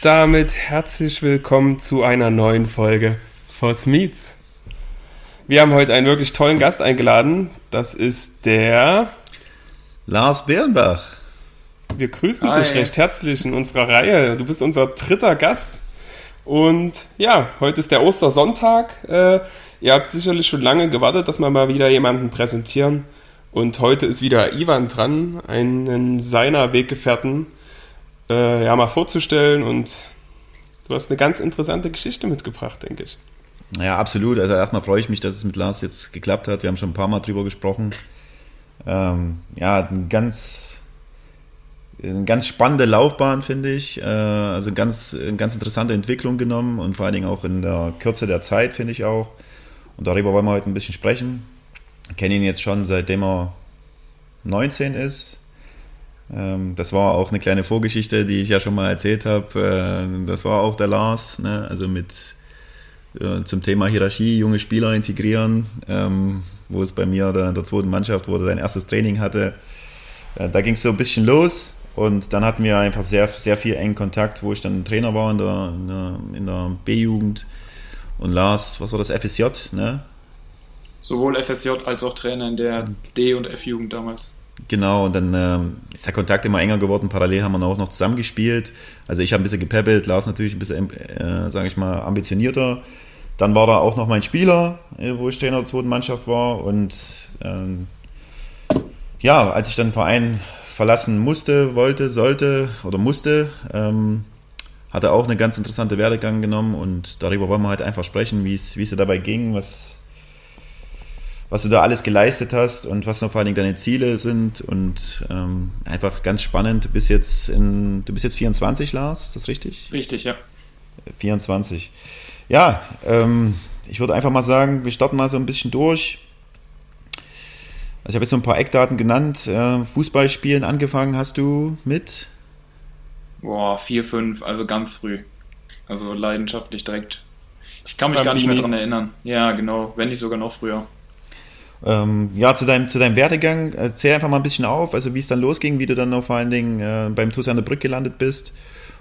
damit herzlich willkommen zu einer neuen Folge Voss Meets. Wir haben heute einen wirklich tollen Gast eingeladen. Das ist der Lars Bernbach. Wir grüßen Hi. dich recht herzlich in unserer Reihe. Du bist unser dritter Gast. Und ja, heute ist der Ostersonntag. Äh, ihr habt sicherlich schon lange gewartet, dass wir mal wieder jemanden präsentieren. Und heute ist wieder Ivan dran, einen seiner Weggefährten äh, ja, mal vorzustellen. Und du hast eine ganz interessante Geschichte mitgebracht, denke ich. Ja, absolut. Also erstmal freue ich mich, dass es mit Lars jetzt geklappt hat. Wir haben schon ein paar Mal drüber gesprochen. Ähm, ja, ein ganz, eine ganz spannende Laufbahn, finde ich. Äh, also ganz, eine ganz interessante Entwicklung genommen und vor allen Dingen auch in der Kürze der Zeit, finde ich auch. Und darüber wollen wir heute ein bisschen sprechen. Ich kenne ihn jetzt schon seitdem er 19 ist. Ähm, das war auch eine kleine Vorgeschichte, die ich ja schon mal erzählt habe. Äh, das war auch der Lars, ne? also mit äh, zum Thema Hierarchie, junge Spieler integrieren, ähm, wo es bei mir in der zweiten Mannschaft, wo er sein erstes Training hatte. Äh, da ging es so ein bisschen los und dann hatten wir einfach sehr, sehr viel engen Kontakt, wo ich dann Trainer war in der, in der, B-Jugend. Und Lars, was war das, FSJ, ne? Sowohl FSJ als auch Trainer in der D- und F-Jugend damals. Genau, und dann ähm, ist der Kontakt immer enger geworden. Parallel haben wir auch noch zusammengespielt. Also ich habe ein bisschen gepäppelt, Lars natürlich ein bisschen, äh, sage ich mal, ambitionierter. Dann war da auch noch mein Spieler, äh, wo ich Trainer der zweiten Mannschaft war. Und ähm, ja, als ich dann den Verein verlassen musste, wollte, sollte oder musste, ähm, hat er auch eine ganz interessante Werdegang genommen und darüber wollen wir halt einfach sprechen, wie es dabei ging, was, was du da alles geleistet hast und was noch vor allen Dingen deine Ziele sind und ähm, einfach ganz spannend. Du bist jetzt in, du bist jetzt 24, Lars, ist das richtig? Richtig, ja. 24. Ja, ähm, ich würde einfach mal sagen, wir starten mal so ein bisschen durch. Also ich habe jetzt so ein paar Eckdaten genannt. Äh, Fußballspielen angefangen hast du mit? Boah, vier, fünf, also ganz früh. Also leidenschaftlich direkt. Ich kann mich gar nicht mehr daran erinnern. Ja, genau, wenn nicht sogar noch früher. Ähm, ja, zu deinem, zu deinem Werdegang, erzähl einfach mal ein bisschen auf, also wie es dann losging, wie du dann noch vor allen Dingen äh, beim TuS an der Brücke gelandet bist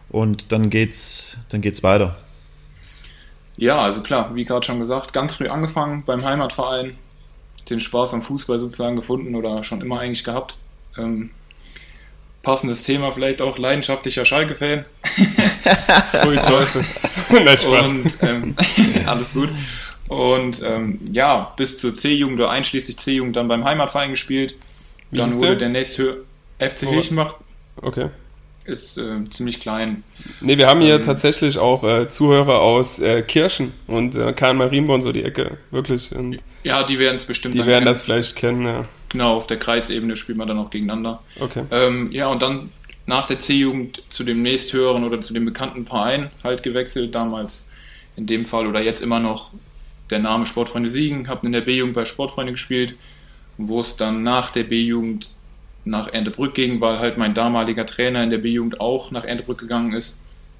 und dann geht's, dann geht's weiter. Ja, also klar, wie gerade schon gesagt, ganz früh angefangen beim Heimatverein, den Spaß am Fußball sozusagen gefunden oder schon immer eigentlich gehabt. Ähm, passendes Thema vielleicht auch, leidenschaftlicher Schalke-Fan. Ui Teufel. Nein, Spaß. Und, ähm, alles gut. Und ähm, ja, bis zur C-Jugend oder einschließlich C-Jugend dann beim Heimatverein gespielt. Wie dann wurde der, der nächste FC oh. Hilchenbach. Okay. Ist äh, ziemlich klein. Ne, wir haben hier ähm, tatsächlich auch äh, Zuhörer aus äh, Kirchen und äh, Kahn Marienborn, so die Ecke, wirklich. Und ja, die werden es bestimmt Die werden kennen. das vielleicht kennen, ja. Genau, auf der Kreisebene spielt man dann auch gegeneinander. Okay. Ähm, ja, und dann nach der C-Jugend zu dem nächsthöheren oder zu dem bekannten Verein halt gewechselt, damals in dem Fall oder jetzt immer noch der Name Sportfreunde Siegen, habe in der B-Jugend bei Sportfreunde gespielt, wo es dann nach der B-Jugend nach Endebrück ging, weil halt mein damaliger Trainer in der B-Jugend auch nach Endebrück gegangen ist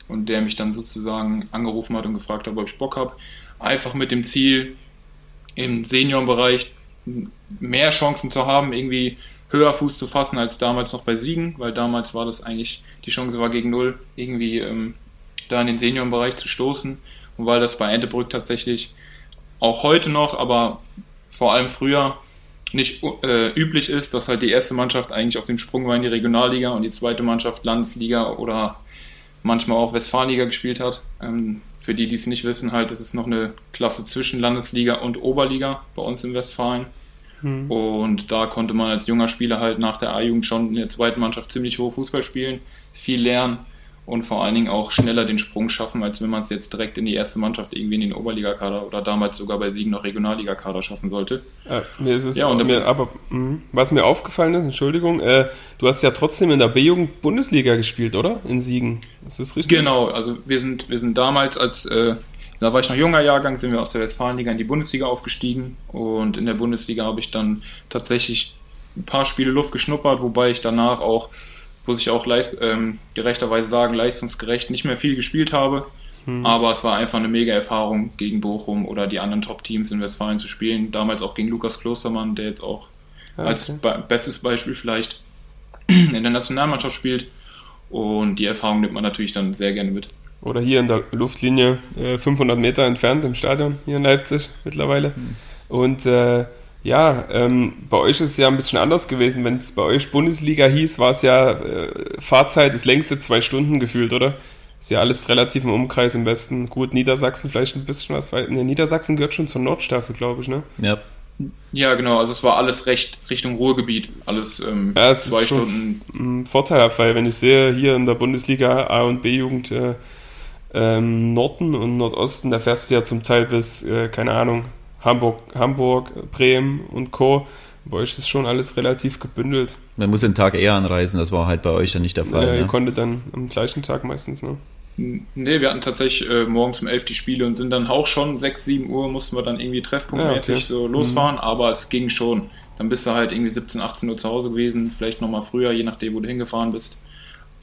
und der mich dann sozusagen angerufen hat und gefragt hat, ob ich Bock habe. Einfach mit dem Ziel, im Seniorenbereich mehr Chancen zu haben, irgendwie höher Fuß zu fassen als damals noch bei Siegen, weil damals war das eigentlich, die Chance war gegen Null, irgendwie ähm, da in den Seniorenbereich zu stoßen. Und weil das bei Endebrück tatsächlich auch heute noch, aber vor allem früher nicht äh, üblich ist, dass halt die erste Mannschaft eigentlich auf dem Sprung war in die Regionalliga und die zweite Mannschaft Landesliga oder manchmal auch Westfalenliga gespielt hat. Ähm, für die, die es nicht wissen, halt, das ist noch eine Klasse zwischen Landesliga und Oberliga bei uns in Westfalen. Mhm. Und da konnte man als junger Spieler halt nach der A-Jugend schon in der zweiten Mannschaft ziemlich hoch Fußball spielen, viel lernen und vor allen Dingen auch schneller den Sprung schaffen, als wenn man es jetzt direkt in die erste Mannschaft irgendwie in den Oberligakader oder damals sogar bei Siegen noch Regionalligakader schaffen sollte. Ja, mir ist es, ja, und mir, aber mh, was mir aufgefallen ist, Entschuldigung, äh, du hast ja trotzdem in der B-Jugend Bundesliga gespielt, oder? In Siegen. Ist das richtig? Genau, also wir sind, wir sind damals als, äh, da war ich noch junger Jahrgang, sind wir aus der Westfalenliga in die Bundesliga aufgestiegen und in der Bundesliga habe ich dann tatsächlich ein paar Spiele Luft geschnuppert, wobei ich danach auch muss ich auch leist, ähm, gerechterweise sagen, leistungsgerecht nicht mehr viel gespielt habe. Mhm. Aber es war einfach eine mega Erfahrung, gegen Bochum oder die anderen Top-Teams in Westfalen zu spielen. Damals auch gegen Lukas Klostermann, der jetzt auch okay. als be bestes Beispiel vielleicht in der Nationalmannschaft spielt. Und die Erfahrung nimmt man natürlich dann sehr gerne mit. oder hier in der Luftlinie äh, 500 Meter entfernt im Stadion hier in Leipzig mittlerweile. Mhm. Und äh, ja, ähm, bei euch ist es ja ein bisschen anders gewesen. Wenn es bei euch Bundesliga hieß, war es ja äh, Fahrzeit das längste zwei Stunden gefühlt, oder? Ist ja alles relativ im Umkreis im Westen. Gut, Niedersachsen vielleicht ein bisschen was weit. Ne, Niedersachsen gehört schon zur Nordstaffel, glaube ich, ne? Ja. Ja, genau. Also es war alles recht Richtung Ruhrgebiet. Alles ähm, ja, es zwei ist Stunden. Ein Vorteil, weil wenn ich sehe, hier in der Bundesliga A und B-Jugend äh, ähm, Norden und Nordosten, da fährst du ja zum Teil bis, äh, keine Ahnung, Hamburg, Hamburg, Bremen und Co. Bei euch ist schon alles relativ gebündelt. Man muss den Tag eher anreisen, das war halt bei euch ja nicht der Fall. Ja, ne? ihr konntet dann am gleichen Tag meistens, ne? Nee, wir hatten tatsächlich äh, morgens um 11 die Spiele und sind dann auch schon 6, 7 Uhr mussten wir dann irgendwie treffpunktmäßig ja, okay. so losfahren, mhm. aber es ging schon. Dann bist du halt irgendwie 17, 18 Uhr zu Hause gewesen, vielleicht nochmal früher, je nachdem, wo du hingefahren bist.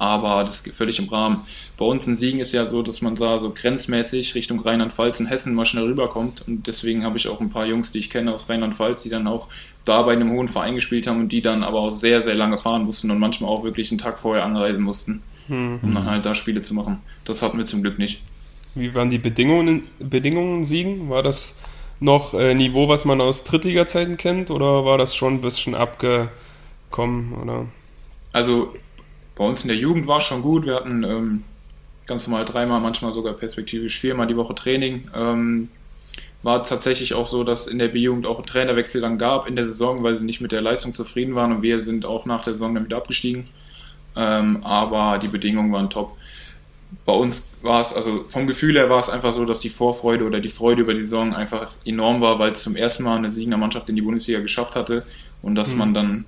Aber das ist völlig im Rahmen. Bei uns in Siegen ist ja so, dass man da so grenzmäßig Richtung Rheinland-Pfalz und Hessen mal schnell rüberkommt. Und deswegen habe ich auch ein paar Jungs, die ich kenne aus Rheinland-Pfalz, die dann auch da bei einem hohen Verein gespielt haben und die dann aber auch sehr, sehr lange fahren mussten und manchmal auch wirklich einen Tag vorher anreisen mussten, mhm. um dann halt da Spiele zu machen. Das hatten wir zum Glück nicht. Wie waren die Bedingungen, Bedingungen in Siegen? War das noch äh, Niveau, was man aus Drittliga-Zeiten kennt oder war das schon ein bisschen abgekommen? Oder? Also bei uns in der Jugend war es schon gut. Wir hatten ähm, ganz normal dreimal, manchmal sogar perspektivisch viermal die Woche Training. Ähm, war tatsächlich auch so, dass in der B-Jugend auch Trainerwechsel dann gab in der Saison, weil sie nicht mit der Leistung zufrieden waren und wir sind auch nach der Saison wieder abgestiegen. Ähm, aber die Bedingungen waren top. Bei uns war es, also vom Gefühl her war es einfach so, dass die Vorfreude oder die Freude über die Saison einfach enorm war, weil es zum ersten Mal eine Siegender Mannschaft in die Bundesliga geschafft hatte und dass mhm. man dann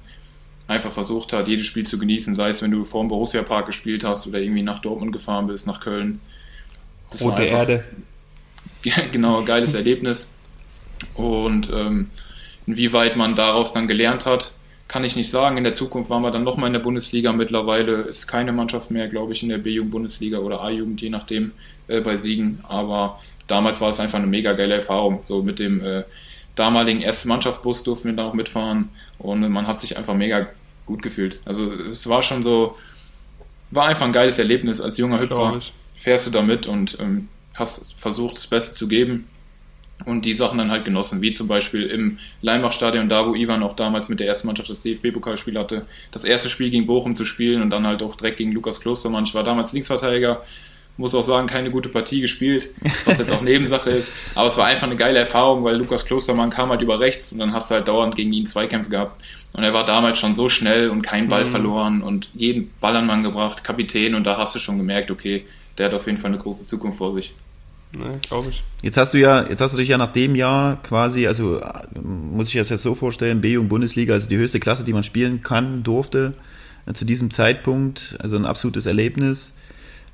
einfach versucht hat, jedes Spiel zu genießen, sei es, wenn du vor dem Borussia Park gespielt hast oder irgendwie nach Dortmund gefahren bist, nach Köln. Das Rote einfach, Erde. Genau, geiles Erlebnis. Und ähm, inwieweit man daraus dann gelernt hat, kann ich nicht sagen. In der Zukunft waren wir dann nochmal in der Bundesliga. Mittlerweile ist keine Mannschaft mehr, glaube ich, in der B-Jugend-Bundesliga oder A-Jugend, je nachdem, äh, bei Siegen. Aber damals war es einfach eine mega geile Erfahrung. So mit dem äh, damaligen ersten Mannschaftsbus durften wir da auch mitfahren und man hat sich einfach mega gut gefühlt. Also es war schon so, war einfach ein geiles Erlebnis als junger Hüpfer. Fährst du da mit und ähm, hast versucht, das Beste zu geben und die Sachen dann halt genossen, wie zum Beispiel im Leimbach-Stadion, da wo Ivan auch damals mit der ersten Mannschaft das DFB-Pokalspiel hatte, das erste Spiel gegen Bochum zu spielen und dann halt auch direkt gegen Lukas Klostermann. Ich war damals Linksverteidiger, muss auch sagen, keine gute Partie gespielt, was jetzt auch Nebensache ist. Aber es war einfach eine geile Erfahrung, weil Lukas Klostermann kam halt über rechts und dann hast du halt dauernd gegen ihn Zweikämpfe gehabt. Und er war damals schon so schnell und keinen Ball mhm. verloren und jeden Ball an Mann gebracht, Kapitän. Und da hast du schon gemerkt, okay, der hat auf jeden Fall eine große Zukunft vor sich. Ne, glaube ich. Jetzt hast du ja, jetzt hast du dich ja nach dem Jahr quasi, also muss ich das jetzt so vorstellen, B- und Bundesliga, also die höchste Klasse, die man spielen kann, durfte, äh, zu diesem Zeitpunkt, also ein absolutes Erlebnis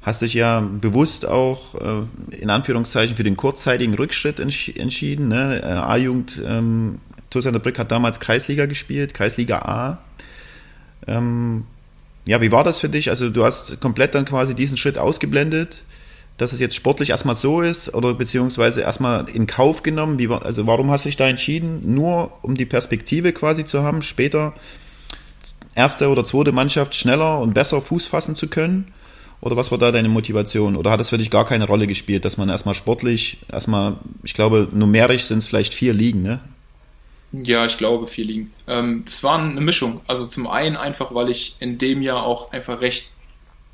hast dich ja bewusst auch äh, in Anführungszeichen für den kurzzeitigen Rückschritt entsch entschieden. Ne? Äh, A-Jugend, ähm, Tosander Brick hat damals Kreisliga gespielt, Kreisliga A. Ähm, ja, wie war das für dich? Also du hast komplett dann quasi diesen Schritt ausgeblendet, dass es jetzt sportlich erstmal so ist oder beziehungsweise erstmal in Kauf genommen. Wie, also warum hast du dich da entschieden? Nur um die Perspektive quasi zu haben, später erste oder zweite Mannschaft schneller und besser Fuß fassen zu können? Oder was war da deine Motivation? Oder hat es für dich gar keine Rolle gespielt, dass man erstmal sportlich, erstmal, ich glaube, numerisch sind es vielleicht vier Ligen, ne? Ja, ich glaube vier Ligen. Ähm, das war eine Mischung. Also zum einen einfach, weil ich in dem Jahr auch einfach recht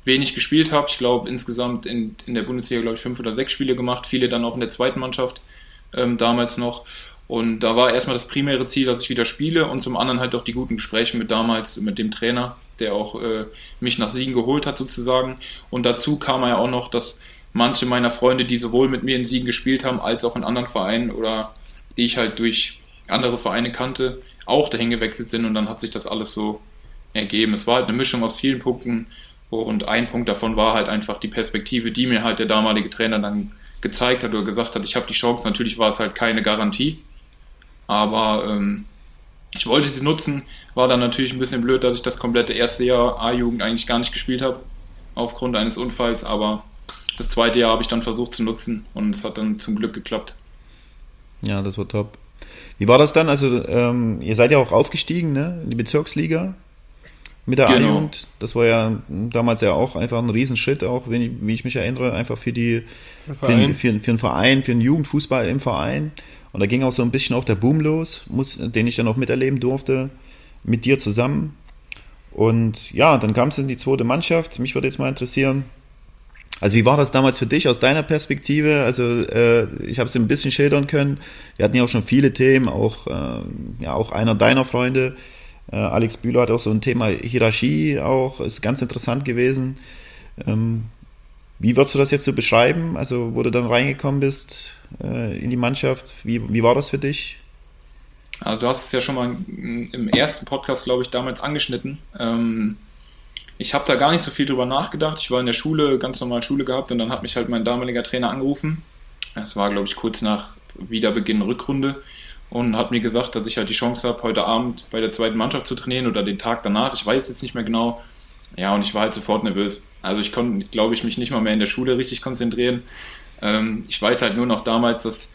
wenig gespielt habe. Ich glaube insgesamt in, in der Bundesliga, glaube ich, fünf oder sechs Spiele gemacht, viele dann auch in der zweiten Mannschaft ähm, damals noch. Und da war erstmal das primäre Ziel, dass ich wieder spiele und zum anderen halt auch die guten Gespräche mit damals, mit dem Trainer, der auch äh, mich nach Siegen geholt hat sozusagen. Und dazu kam ja auch noch, dass manche meiner Freunde, die sowohl mit mir in Siegen gespielt haben, als auch in anderen Vereinen oder die ich halt durch andere Vereine kannte, auch dahin gewechselt sind und dann hat sich das alles so ergeben. Es war halt eine Mischung aus vielen Punkten und ein Punkt davon war halt einfach die Perspektive, die mir halt der damalige Trainer dann gezeigt hat oder gesagt hat, ich habe die Chance, natürlich war es halt keine Garantie, aber ähm, ich wollte sie nutzen, war dann natürlich ein bisschen blöd, dass ich das komplette erste Jahr A-Jugend eigentlich gar nicht gespielt habe, aufgrund eines Unfalls, aber das zweite Jahr habe ich dann versucht zu nutzen und es hat dann zum Glück geklappt. Ja, das war top. Wie war das dann? Also, ähm, ihr seid ja auch aufgestiegen, ne? In die Bezirksliga. mit der genau. A-Jugend. Das war ja damals ja auch einfach ein Riesenschritt, auch wenn ich, wie ich mich erinnere, einfach für die für, den, für, für einen Verein, für den Jugendfußball im Verein. Und da ging auch so ein bisschen auch der Boom los, muss, den ich dann auch miterleben durfte, mit dir zusammen. Und ja, dann kam es in die zweite Mannschaft. Mich würde jetzt mal interessieren, also wie war das damals für dich aus deiner Perspektive? Also äh, ich habe es ein bisschen schildern können. Wir hatten ja auch schon viele Themen, auch, äh, ja, auch einer deiner Freunde, äh, Alex Bühler hat auch so ein Thema Hierarchie auch, ist ganz interessant gewesen. Ähm, wie würdest du das jetzt so beschreiben? Also wo du dann reingekommen bist äh, in die Mannschaft, wie, wie war das für dich? Also du hast es ja schon mal im ersten Podcast, glaube ich, damals angeschnitten. Ähm, ich habe da gar nicht so viel drüber nachgedacht. Ich war in der Schule, ganz normal Schule gehabt und dann hat mich halt mein damaliger Trainer angerufen. Es war, glaube ich, kurz nach Wiederbeginn Rückrunde und hat mir gesagt, dass ich halt die Chance habe, heute Abend bei der zweiten Mannschaft zu trainieren oder den Tag danach. Ich weiß jetzt nicht mehr genau. Ja, und ich war halt sofort nervös. Also ich konnte, glaube ich, mich nicht mal mehr in der Schule richtig konzentrieren. Ähm, ich weiß halt nur noch damals, dass,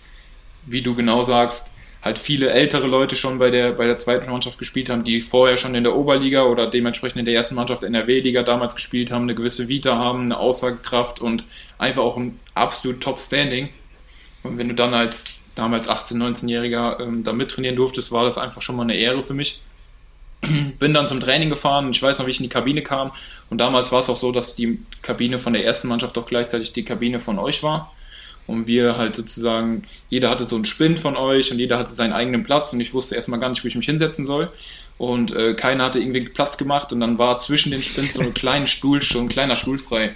wie du genau sagst, halt viele ältere Leute schon bei der, bei der zweiten Mannschaft gespielt haben, die vorher schon in der Oberliga oder dementsprechend in der ersten Mannschaft NRW-Liga damals gespielt haben, eine gewisse Vita haben, eine Aussagekraft und einfach auch ein absolut Top-Standing. Und wenn du dann als damals 18-, 19-Jähriger ähm, da mittrainieren durftest, war das einfach schon mal eine Ehre für mich. Bin dann zum Training gefahren und ich weiß noch, wie ich in die Kabine kam. Und damals war es auch so, dass die Kabine von der ersten Mannschaft auch gleichzeitig die Kabine von euch war und wir halt sozusagen, jeder hatte so einen Spind von euch und jeder hatte seinen eigenen Platz und ich wusste erstmal gar nicht, wo ich mich hinsetzen soll. Und äh, keiner hatte irgendwie Platz gemacht und dann war zwischen den Spins so ein kleiner Stuhl, schon ein kleiner Stuhl frei,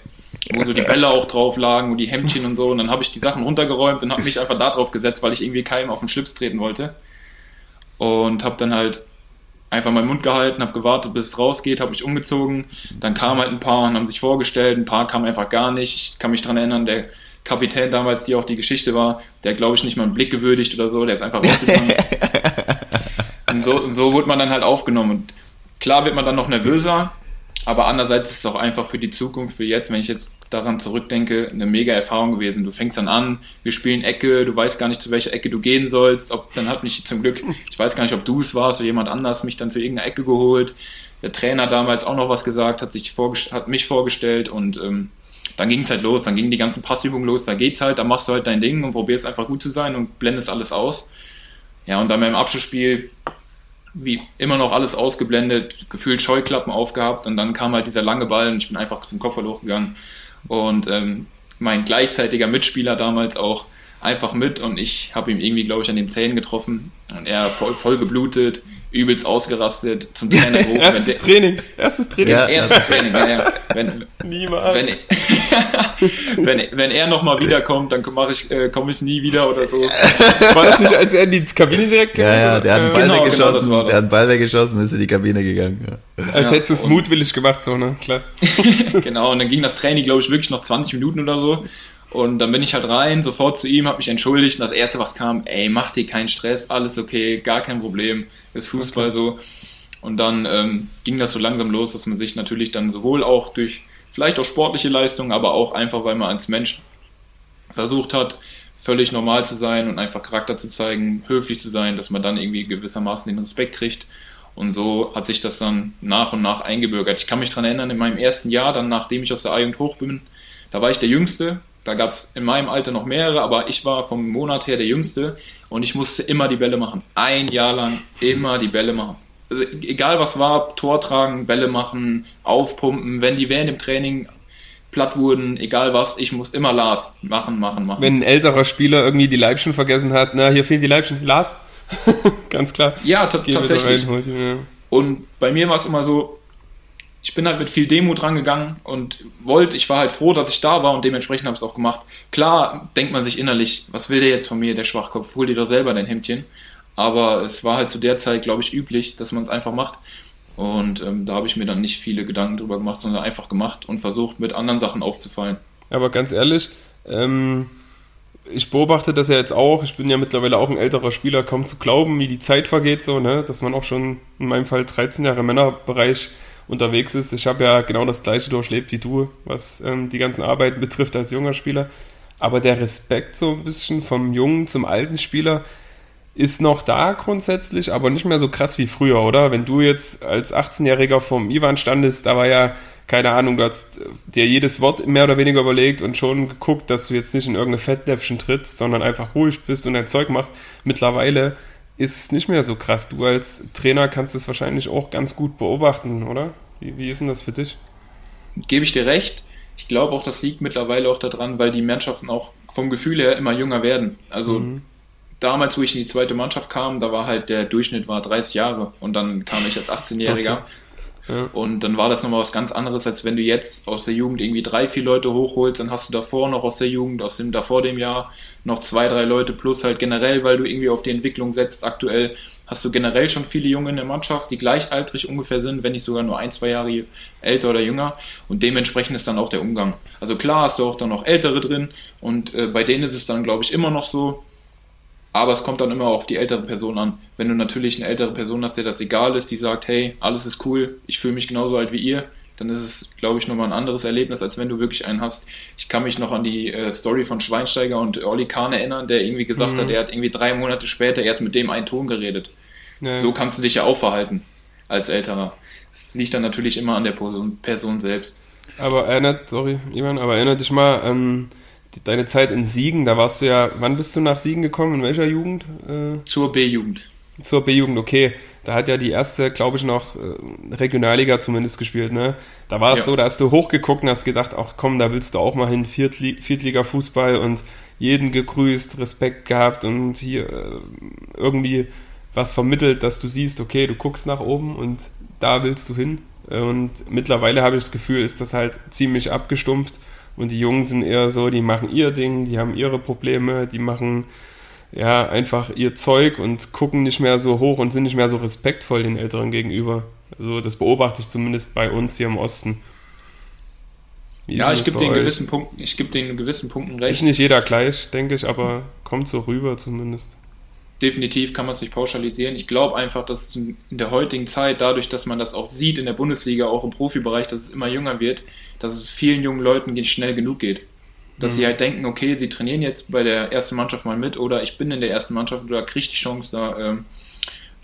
wo so die Bälle auch drauf lagen und die Hemdchen und so. Und dann habe ich die Sachen runtergeräumt und habe mich einfach da drauf gesetzt, weil ich irgendwie keinem auf den Schlips treten wollte. Und habe dann halt einfach meinen Mund gehalten, habe gewartet, bis es rausgeht, habe mich umgezogen. Dann kamen halt ein paar und haben sich vorgestellt, ein paar kamen einfach gar nicht. Ich kann mich daran erinnern, der Kapitän damals, die auch die Geschichte war, der glaube ich nicht mal einen Blick gewürdigt oder so, der ist einfach rausgegangen. und so, und so wurde man dann halt aufgenommen. Und klar wird man dann noch nervöser, aber andererseits ist es auch einfach für die Zukunft, für jetzt, wenn ich jetzt daran zurückdenke, eine mega Erfahrung gewesen. Du fängst dann an, wir spielen Ecke, du weißt gar nicht, zu welcher Ecke du gehen sollst. Ob, dann hat mich zum Glück, ich weiß gar nicht, ob du es warst oder jemand anders, mich dann zu irgendeiner Ecke geholt. Der Trainer damals auch noch was gesagt, hat sich hat mich vorgestellt und ähm, dann ging es halt los, dann gingen die ganzen Passübungen los, da geht's halt, da machst du halt dein Ding und probierst einfach gut zu sein und blendest alles aus. Ja, und dann beim Abschlussspiel, wie immer noch alles ausgeblendet, gefühlt Scheuklappen aufgehabt und dann kam halt dieser lange Ball und ich bin einfach zum Koffer hochgegangen. Und ähm, mein gleichzeitiger Mitspieler damals auch einfach mit und ich habe ihm irgendwie, glaube ich, an den Zähnen getroffen und er voll, voll geblutet, übelst ausgerastet zum Trainer gerufen. erstes der, Training, erstes Training. Ja, erstes Training, ja, Wenn, Niemals. Wenn, wenn, wenn er nochmal wiederkommt, dann komme ich, äh, komm ich nie wieder oder so. War das nicht, als er in die Kabine direkt gegangen Ja, ja, der hat einen Ball genau, weggeschossen, genau, der hat einen Ball weggeschossen und ist in die Kabine gegangen. Ja. Als ja, hättest du es mutwillig gemacht, so, ne? Klar. genau, und dann ging das Training, glaube ich, wirklich noch 20 Minuten oder so. Und dann bin ich halt rein, sofort zu ihm, habe mich entschuldigt und das erste, was kam, ey, mach dir keinen Stress, alles okay, gar kein Problem, ist Fußball okay. so. Und dann ähm, ging das so langsam los, dass man sich natürlich dann sowohl auch durch vielleicht auch sportliche Leistungen, aber auch einfach, weil man als Mensch versucht hat, völlig normal zu sein und einfach Charakter zu zeigen, höflich zu sein, dass man dann irgendwie gewissermaßen den Respekt kriegt. Und so hat sich das dann nach und nach eingebürgert. Ich kann mich daran erinnern, in meinem ersten Jahr, dann nachdem ich aus der A-Jugend hoch bin, da war ich der Jüngste da gab es in meinem Alter noch mehrere, aber ich war vom Monat her der Jüngste und ich musste immer die Bälle machen. Ein Jahr lang immer die Bälle machen. Also egal was war, Tor tragen, Bälle machen, aufpumpen, wenn die während dem Training platt wurden, egal was, ich muss immer Lars machen, machen, machen. Wenn ein älterer Spieler irgendwie die Leibchen vergessen hat, na, hier fehlen die Leibchen, Lars, ganz klar. Ja, tatsächlich. Rein, ja. Und bei mir war es immer so, ich bin halt mit viel Demut rangegangen und wollte, ich war halt froh, dass ich da war und dementsprechend habe ich es auch gemacht. Klar denkt man sich innerlich, was will der jetzt von mir, der Schwachkopf, hol dir doch selber dein Hemdchen. Aber es war halt zu der Zeit, glaube ich, üblich, dass man es einfach macht. Und ähm, da habe ich mir dann nicht viele Gedanken drüber gemacht, sondern einfach gemacht und versucht, mit anderen Sachen aufzufallen. Aber ganz ehrlich, ähm, ich beobachte das ja jetzt auch. Ich bin ja mittlerweile auch ein älterer Spieler, kaum zu glauben, wie die Zeit vergeht, so, ne? dass man auch schon in meinem Fall 13 Jahre Männerbereich unterwegs ist. Ich habe ja genau das gleiche durchlebt wie du, was ähm, die ganzen Arbeiten betrifft als junger Spieler. Aber der Respekt so ein bisschen vom jungen zum alten Spieler, ist noch da grundsätzlich, aber nicht mehr so krass wie früher, oder? Wenn du jetzt als 18-Jähriger vom Ivan standest, da war ja, keine Ahnung, du hast dir jedes Wort mehr oder weniger überlegt und schon geguckt, dass du jetzt nicht in irgendeine Fettnäpfchen trittst, sondern einfach ruhig bist und dein Zeug machst. Mittlerweile ist es nicht mehr so krass. Du als Trainer kannst es wahrscheinlich auch ganz gut beobachten, oder? Wie, wie ist denn das für dich? Gebe ich dir recht. Ich glaube auch, das liegt mittlerweile auch daran, weil die Mannschaften auch vom Gefühl her immer jünger werden. Also mhm. damals, wo ich in die zweite Mannschaft kam, da war halt der Durchschnitt war 30 Jahre und dann kam ich als 18-Jähriger. Okay. Und dann war das nochmal was ganz anderes, als wenn du jetzt aus der Jugend irgendwie drei, vier Leute hochholst, dann hast du davor noch aus der Jugend, aus dem davor dem Jahr noch zwei, drei Leute plus halt generell, weil du irgendwie auf die Entwicklung setzt. Aktuell hast du generell schon viele Junge in der Mannschaft, die gleichaltrig ungefähr sind, wenn nicht sogar nur ein, zwei Jahre älter oder jünger. Und dementsprechend ist dann auch der Umgang. Also klar hast du auch dann noch Ältere drin und äh, bei denen ist es dann, glaube ich, immer noch so, aber es kommt dann immer auf die ältere Person an. Wenn du natürlich eine ältere Person hast, der das egal ist, die sagt, hey, alles ist cool, ich fühle mich genauso alt wie ihr, dann ist es, glaube ich, nochmal ein anderes Erlebnis, als wenn du wirklich einen hast. Ich kann mich noch an die äh, Story von Schweinsteiger und Olli Kahn erinnern, der irgendwie gesagt mhm. hat, er hat irgendwie drei Monate später erst mit dem einen Ton geredet. Ja. So kannst du dich ja auch verhalten als Älterer. Es liegt dann natürlich immer an der Person, Person selbst. Aber erinnert, sorry, Ivan, aber erinnert dich mal an deine Zeit in Siegen, da warst du ja, wann bist du nach Siegen gekommen? In welcher Jugend? Äh, zur B-Jugend. Zur B-Jugend, okay. Da hat ja die erste, glaube ich, noch äh, Regionalliga zumindest gespielt, ne? Da war es ja. so, da hast du hochgeguckt und hast gedacht, ach komm, da willst du auch mal hin, Viertli Viertliga-Fußball und jeden gegrüßt, Respekt gehabt und hier äh, irgendwie was vermittelt, dass du siehst, okay, du guckst nach oben und da willst du hin. Und mittlerweile habe ich das Gefühl, ist das halt ziemlich abgestumpft und die Jungen sind eher so, die machen ihr Ding, die haben ihre Probleme, die machen ja einfach ihr Zeug und gucken nicht mehr so hoch und sind nicht mehr so respektvoll den Älteren gegenüber. Also das beobachte ich zumindest bei uns hier im Osten. Wie ja, ich gebe den gewissen Punkten, ich gebe den gewissen Punkten recht. Ist nicht jeder gleich, denke ich, aber kommt so rüber zumindest. Definitiv kann man es nicht pauschalisieren. Ich glaube einfach, dass in der heutigen Zeit, dadurch, dass man das auch sieht in der Bundesliga, auch im Profibereich, dass es immer jünger wird, dass es vielen jungen Leuten nicht schnell genug geht. Dass mhm. sie halt denken, okay, sie trainieren jetzt bei der ersten Mannschaft mal mit oder ich bin in der ersten Mannschaft oder kriege die Chance da ähm,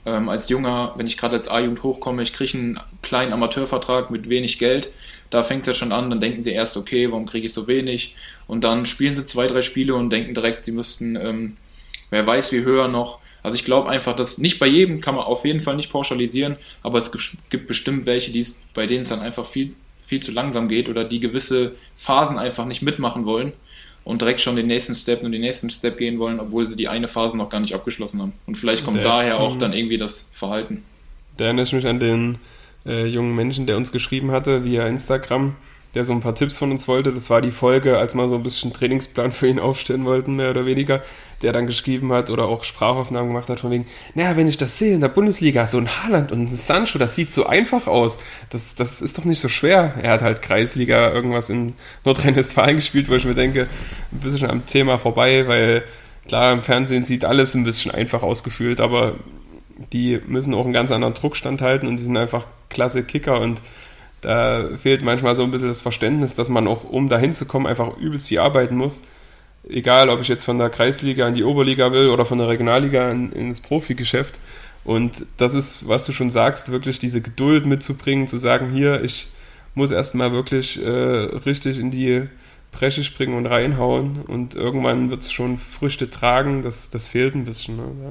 ähm, als Junger, wenn ich gerade als A-Jugend hochkomme, ich kriege einen kleinen Amateurvertrag mit wenig Geld. Da fängt es ja schon an, dann denken sie erst, okay, warum kriege ich so wenig? Und dann spielen sie zwei, drei Spiele und denken direkt, sie müssten, ähm, wer weiß wie höher noch. Also ich glaube einfach, dass nicht bei jedem kann man auf jeden Fall nicht pauschalisieren, aber es gibt bestimmt welche, die es, bei denen es dann einfach viel viel zu langsam geht oder die gewisse Phasen einfach nicht mitmachen wollen und direkt schon den nächsten Step und den nächsten Step gehen wollen, obwohl sie die eine Phase noch gar nicht abgeschlossen haben. Und vielleicht kommt der, daher auch dann irgendwie das Verhalten. Da erinnere ich mich an den äh, jungen Menschen, der uns geschrieben hatte via Instagram, der so ein paar Tipps von uns wollte. Das war die Folge, als wir so ein bisschen Trainingsplan für ihn aufstellen wollten, mehr oder weniger, der dann geschrieben hat oder auch Sprachaufnahmen gemacht hat von wegen, naja, wenn ich das sehe in der Bundesliga, so ein Haaland und ein Sancho, das sieht so einfach aus. Das, das ist doch nicht so schwer. Er hat halt Kreisliga irgendwas in Nordrhein-Westfalen gespielt, wo ich mir denke, ein bisschen am Thema vorbei, weil klar, im Fernsehen sieht alles ein bisschen einfach ausgefühlt, aber die müssen auch einen ganz anderen Druck standhalten und die sind einfach klasse Kicker und da fehlt manchmal so ein bisschen das Verständnis, dass man auch, um dahin zu kommen, einfach übelst viel arbeiten muss. Egal, ob ich jetzt von der Kreisliga in die Oberliga will oder von der Regionalliga in, ins Profigeschäft. Und das ist, was du schon sagst, wirklich diese Geduld mitzubringen, zu sagen, hier, ich muss erstmal wirklich äh, richtig in die Bresche springen und reinhauen und irgendwann wird es schon Früchte tragen, das, das fehlt ein bisschen. Ne? Ja.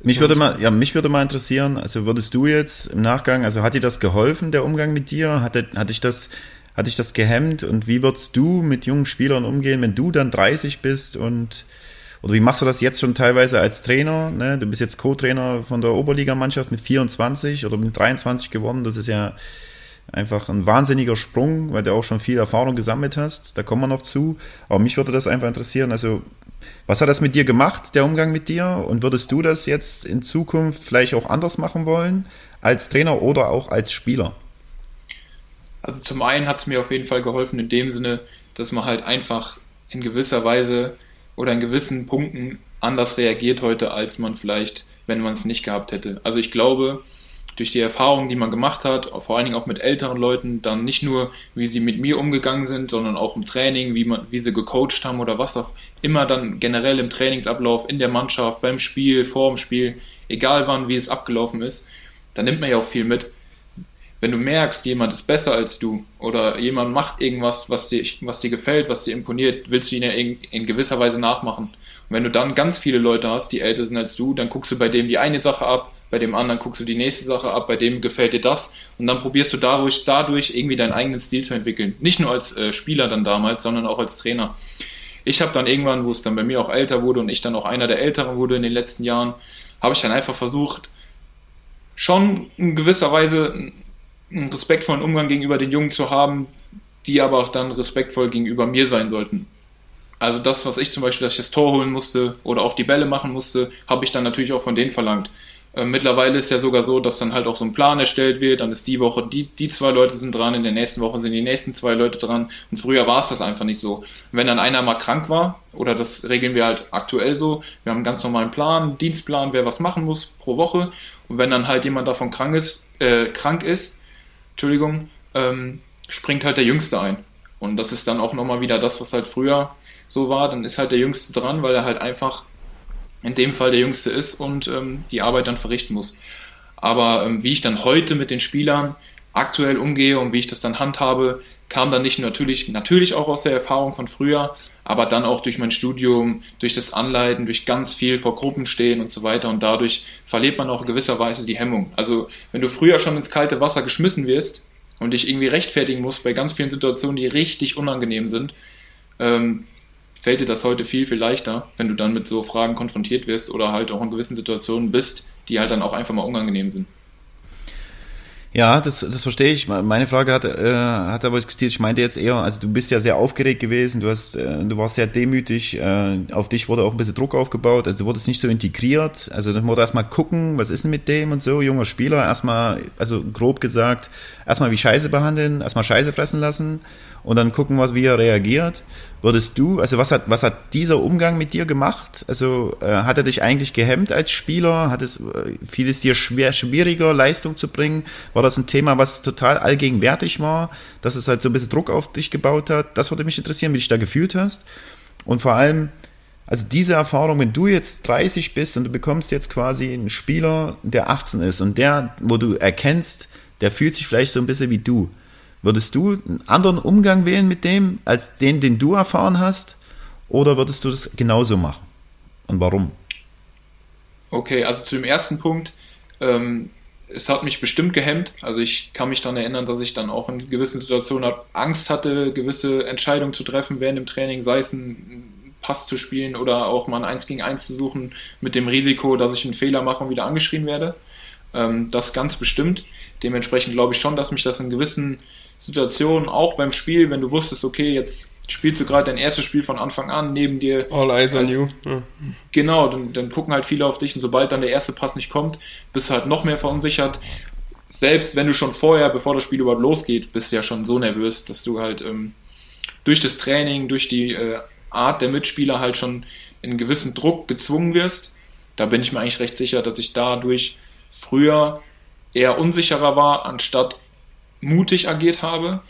Mich würde mal, ja, mich würde mal interessieren, also würdest du jetzt im Nachgang, also hat dir das geholfen, der Umgang mit dir? Hat, hat dich das, hat dich das gehemmt? Und wie würdest du mit jungen Spielern umgehen, wenn du dann 30 bist und, oder wie machst du das jetzt schon teilweise als Trainer? Ne? Du bist jetzt Co-Trainer von der Oberligamannschaft mit 24 oder mit 23 geworden. Das ist ja einfach ein wahnsinniger Sprung, weil du auch schon viel Erfahrung gesammelt hast. Da kommen wir noch zu. Aber mich würde das einfach interessieren. Also was hat das mit dir gemacht, der Umgang mit dir? Und würdest du das jetzt in Zukunft vielleicht auch anders machen wollen, als Trainer oder auch als Spieler? Also zum einen hat es mir auf jeden Fall geholfen in dem Sinne, dass man halt einfach in gewisser Weise oder in gewissen Punkten anders reagiert heute, als man vielleicht, wenn man es nicht gehabt hätte. Also ich glaube, durch die Erfahrungen, die man gemacht hat, vor allen Dingen auch mit älteren Leuten, dann nicht nur, wie sie mit mir umgegangen sind, sondern auch im Training, wie, man, wie sie gecoacht haben oder was auch immer dann generell im Trainingsablauf, in der Mannschaft, beim Spiel, vor dem Spiel, egal wann, wie es abgelaufen ist, da nimmt man ja auch viel mit. Wenn du merkst, jemand ist besser als du oder jemand macht irgendwas, was dir, was dir gefällt, was dir imponiert, willst du ihn ja in, in gewisser Weise nachmachen. Und wenn du dann ganz viele Leute hast, die älter sind als du, dann guckst du bei dem die eine Sache ab, bei dem anderen guckst du die nächste Sache ab, bei dem gefällt dir das und dann probierst du dadurch, dadurch irgendwie deinen eigenen Stil zu entwickeln. Nicht nur als äh, Spieler dann damals, sondern auch als Trainer. Ich habe dann irgendwann, wo es dann bei mir auch älter wurde und ich dann auch einer der Älteren wurde in den letzten Jahren, habe ich dann einfach versucht, schon in gewisser Weise einen respektvollen Umgang gegenüber den Jungen zu haben, die aber auch dann respektvoll gegenüber mir sein sollten. Also das, was ich zum Beispiel, dass ich das Tor holen musste oder auch die Bälle machen musste, habe ich dann natürlich auch von denen verlangt. Äh, mittlerweile ist ja sogar so, dass dann halt auch so ein Plan erstellt wird, dann ist die Woche, die, die zwei Leute sind dran, in der nächsten Woche sind die nächsten zwei Leute dran und früher war es das einfach nicht so. Wenn dann einer mal krank war, oder das regeln wir halt aktuell so, wir haben einen ganz normalen Plan, Dienstplan, wer was machen muss pro Woche und wenn dann halt jemand davon krank ist, äh, krank ist, Entschuldigung, ähm, springt halt der Jüngste ein. Und das ist dann auch nochmal wieder das, was halt früher so war, dann ist halt der Jüngste dran, weil er halt einfach in dem Fall der Jüngste ist und ähm, die Arbeit dann verrichten muss. Aber ähm, wie ich dann heute mit den Spielern aktuell umgehe und wie ich das dann handhabe, kam dann nicht natürlich, natürlich auch aus der Erfahrung von früher, aber dann auch durch mein Studium, durch das Anleiten, durch ganz viel vor Gruppen stehen und so weiter und dadurch verliert man auch gewisserweise die Hemmung. Also wenn du früher schon ins kalte Wasser geschmissen wirst und dich irgendwie rechtfertigen musst bei ganz vielen Situationen, die richtig unangenehm sind, ähm, fällt dir das heute viel, viel leichter, wenn du dann mit so Fragen konfrontiert wirst oder halt auch in gewissen Situationen bist, die halt dann auch einfach mal unangenehm sind. Ja, das, das verstehe ich. Meine Frage hat, äh, hat aber gezielt, ich meinte jetzt eher, also du bist ja sehr aufgeregt gewesen, du hast, äh, du warst sehr demütig, äh, auf dich wurde auch ein bisschen Druck aufgebaut, also du wurdest nicht so integriert, also du musst erstmal gucken, was ist denn mit dem und so, junger Spieler, erstmal, also grob gesagt, erstmal wie Scheiße behandeln, erstmal Scheiße fressen lassen und dann gucken, was, wie er reagiert. Würdest du, also was hat, was hat dieser Umgang mit dir gemacht? Also äh, hat er dich eigentlich gehemmt als Spieler? Hat es, äh, fiel es dir schwer, schwieriger, Leistung zu bringen? War das ein Thema, was total allgegenwärtig war, dass es halt so ein bisschen Druck auf dich gebaut hat? Das würde mich interessieren, wie du dich da gefühlt hast. Und vor allem, also diese Erfahrung, wenn du jetzt 30 bist und du bekommst jetzt quasi einen Spieler, der 18 ist und der, wo du erkennst, der fühlt sich vielleicht so ein bisschen wie du. Würdest du einen anderen Umgang wählen mit dem, als den, den du erfahren hast? Oder würdest du das genauso machen? Und warum? Okay, also zu dem ersten Punkt, ähm, es hat mich bestimmt gehemmt. Also ich kann mich daran erinnern, dass ich dann auch in gewissen Situationen Angst hatte, gewisse Entscheidungen zu treffen während dem Training, sei es ein Pass zu spielen oder auch mal ein 1 gegen 1 zu suchen, mit dem Risiko, dass ich einen Fehler mache und wieder angeschrien werde. Ähm, das ganz bestimmt. Dementsprechend glaube ich schon, dass mich das in gewissen Situationen, auch beim Spiel, wenn du wusstest, okay, jetzt spielst du gerade dein erstes Spiel von Anfang an, neben dir. All eyes on you. Ja. Genau, dann, dann, gucken halt viele auf dich und sobald dann der erste Pass nicht kommt, bist du halt noch mehr verunsichert. Selbst wenn du schon vorher, bevor das Spiel überhaupt losgeht, bist du ja schon so nervös, dass du halt ähm, durch das Training, durch die äh, Art der Mitspieler halt schon in einen gewissen Druck gezwungen wirst. Da bin ich mir eigentlich recht sicher, dass ich dadurch früher eher unsicherer war, anstatt mutig agiert habe.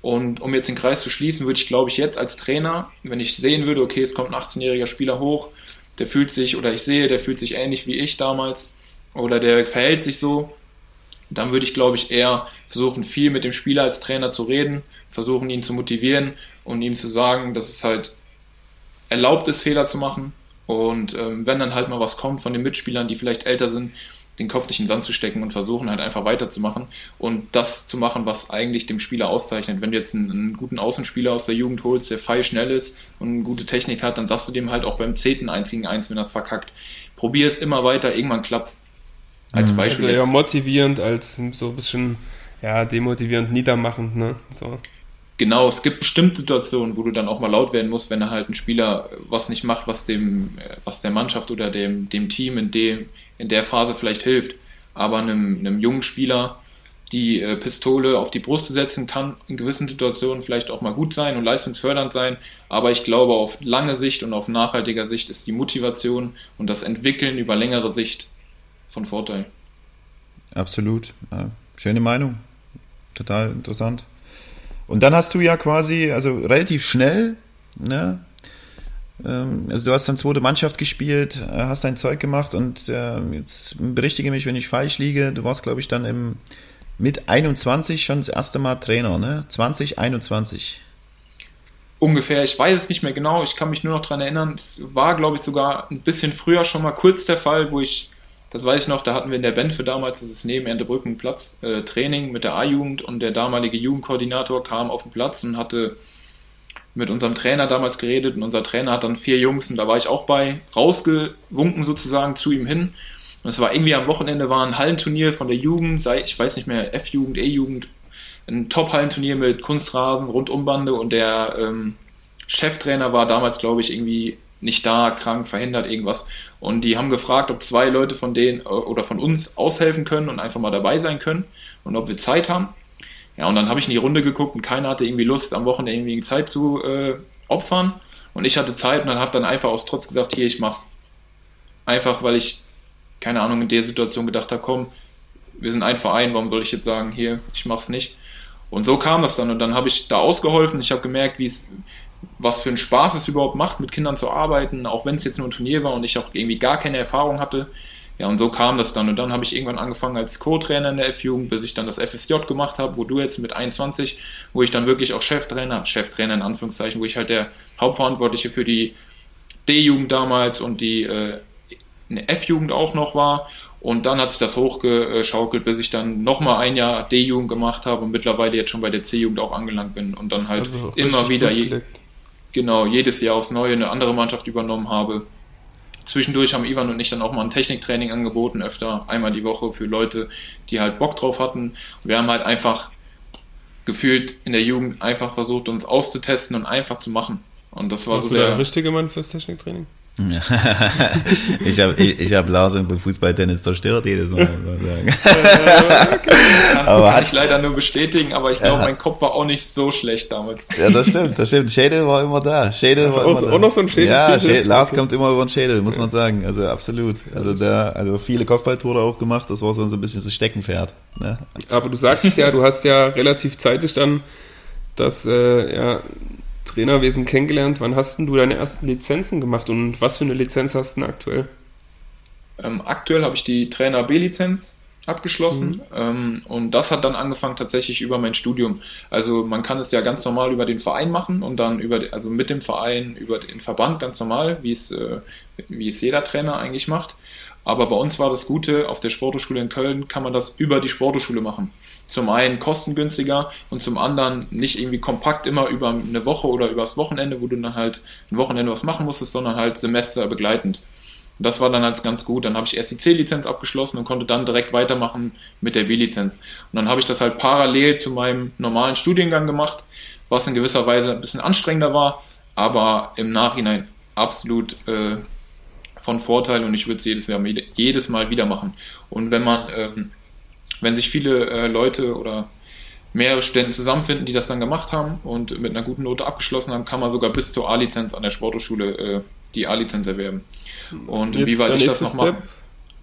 Und um jetzt den Kreis zu schließen, würde ich, glaube ich, jetzt als Trainer, wenn ich sehen würde, okay, es kommt ein 18-jähriger Spieler hoch, der fühlt sich, oder ich sehe, der fühlt sich ähnlich wie ich damals, oder der verhält sich so, dann würde ich, glaube ich, eher versuchen, viel mit dem Spieler als Trainer zu reden, versuchen, ihn zu motivieren und ihm zu sagen, dass es halt erlaubt ist, Fehler zu machen. Und ähm, wenn dann halt mal was kommt von den Mitspielern, die vielleicht älter sind, den Kopf nicht in den Sand zu stecken und versuchen halt einfach weiterzumachen und das zu machen, was eigentlich dem Spieler auszeichnet. Wenn du jetzt einen, einen guten Außenspieler aus der Jugend holst, der feil schnell ist und eine gute Technik hat, dann sagst du dem halt auch beim zehnten einzigen Eins, wenn das verkackt. Probier es immer weiter, irgendwann klappt's. Als mhm. Beispiel. Also eher motivierend als so ein bisschen ja, demotivierend, niedermachend, ne? So. Genau, es gibt bestimmte Situationen, wo du dann auch mal laut werden musst, wenn halt ein Spieler was nicht macht, was dem, was der Mannschaft oder dem, dem Team in dem, in der Phase vielleicht hilft. Aber einem, einem jungen Spieler die äh, Pistole auf die Brust setzen kann in gewissen Situationen vielleicht auch mal gut sein und leistungsfördernd sein. Aber ich glaube, auf lange Sicht und auf nachhaltiger Sicht ist die Motivation und das Entwickeln über längere Sicht von Vorteil. Absolut. Ja, schöne Meinung. Total interessant. Und dann hast du ja quasi, also relativ schnell, ne? Ähm, also du hast dann zweite Mannschaft gespielt, äh, hast dein Zeug gemacht und äh, jetzt berichtige mich, wenn ich falsch liege. Du warst, glaube ich, dann im, mit 21 schon das erste Mal Trainer, ne? 2021. Ungefähr, ich weiß es nicht mehr genau, ich kann mich nur noch daran erinnern. Es war, glaube ich, sogar ein bisschen früher schon mal kurz der Fall, wo ich, das weiß ich noch, da hatten wir in der für damals, das ist neben Entebrücken Platz, äh, Training mit der A-Jugend und der damalige Jugendkoordinator kam auf den Platz und hatte mit unserem Trainer damals geredet und unser Trainer hat dann vier Jungs und da war ich auch bei, rausgewunken sozusagen zu ihm hin. Und es war irgendwie am Wochenende war ein Hallenturnier von der Jugend, sei, ich weiß nicht mehr, F-Jugend, E-Jugend, ein Top-Hallenturnier mit Kunstrasen, Rundumbande und der ähm, Cheftrainer war damals, glaube ich, irgendwie nicht da, krank, verhindert, irgendwas. Und die haben gefragt, ob zwei Leute von denen äh, oder von uns aushelfen können und einfach mal dabei sein können und ob wir Zeit haben. Ja, und dann habe ich in die Runde geguckt und keiner hatte irgendwie Lust, am Wochenende irgendwie Zeit zu äh, opfern. Und ich hatte Zeit und dann habe dann einfach aus Trotz gesagt, hier, ich mach's. Einfach, weil ich, keine Ahnung, in der Situation gedacht habe, komm, wir sind ein Verein, warum soll ich jetzt sagen, hier, ich mach's nicht. Und so kam das dann und dann habe ich da ausgeholfen. Ich habe gemerkt, wie es, was für einen Spaß es überhaupt macht, mit Kindern zu arbeiten, auch wenn es jetzt nur ein Turnier war und ich auch irgendwie gar keine Erfahrung hatte. Ja, und so kam das dann. Und dann habe ich irgendwann angefangen als Co-Trainer in der F-Jugend, bis ich dann das FSJ gemacht habe, wo du jetzt mit 21, wo ich dann wirklich auch Cheftrainer, Cheftrainer in Anführungszeichen, wo ich halt der Hauptverantwortliche für die D-Jugend damals und die äh, F-Jugend auch noch war. Und dann hat sich das hochgeschaukelt, bis ich dann nochmal ein Jahr D-Jugend gemacht habe und mittlerweile jetzt schon bei der C-Jugend auch angelangt bin und dann halt also immer wieder, je, genau, jedes Jahr aufs Neue eine andere Mannschaft übernommen habe. Zwischendurch haben Ivan und ich dann auch mal ein Techniktraining angeboten, öfter einmal die Woche für Leute, die halt Bock drauf hatten. Und wir haben halt einfach gefühlt in der Jugend einfach versucht, uns auszutesten und einfach zu machen. Und das war Warst so du der, der richtige Mann fürs Techniktraining? ich habe ich, ich hab Larsen beim Fußballtennis zerstört jedes Mal. Sagen. kann, aber kann hat, ich leider nur bestätigen, aber ich glaube, ja. mein Kopf war auch nicht so schlecht damals. Ja, das stimmt, das stimmt. Schädel war immer da. Schädel war auch, immer da. auch noch so ein Schädel. Ja, Schädel, Lars kommt immer über den Schädel, muss man sagen. Also absolut. Also da, also viele Kopfballtore auch gemacht. Das war so ein bisschen das Steckenpferd. Ne? Aber du sagst ja, du hast ja relativ zeitig dann das äh, ja, Trainerwesen kennengelernt. Wann hast du deine ersten Lizenzen gemacht und was für eine Lizenz hast du aktuell? Ähm, aktuell habe ich die Trainer B-Lizenz abgeschlossen mhm. ähm, und das hat dann angefangen tatsächlich über mein Studium. Also man kann es ja ganz normal über den Verein machen und dann über also mit dem Verein über den Verband ganz normal, wie es äh, wie es jeder Trainer eigentlich macht. Aber bei uns war das Gute, auf der Sporthochschule in Köln kann man das über die Sporthochschule machen. Zum einen kostengünstiger und zum anderen nicht irgendwie kompakt immer über eine Woche oder übers Wochenende, wo du dann halt ein Wochenende was machen musstest, sondern halt semesterbegleitend. Und das war dann halt ganz gut. Dann habe ich erst die C-Lizenz abgeschlossen und konnte dann direkt weitermachen mit der B-Lizenz. Und dann habe ich das halt parallel zu meinem normalen Studiengang gemacht, was in gewisser Weise ein bisschen anstrengender war, aber im Nachhinein absolut äh, von Vorteil und ich würde es jedes, jedes Mal wieder machen. Und wenn man, ähm, wenn sich viele äh, Leute oder mehrere Studenten zusammenfinden, die das dann gemacht haben und mit einer guten Note abgeschlossen haben, kann man sogar bis zur A-Lizenz an der Sporthochschule äh, die A-Lizenz erwerben. Und jetzt inwieweit ich das noch mache.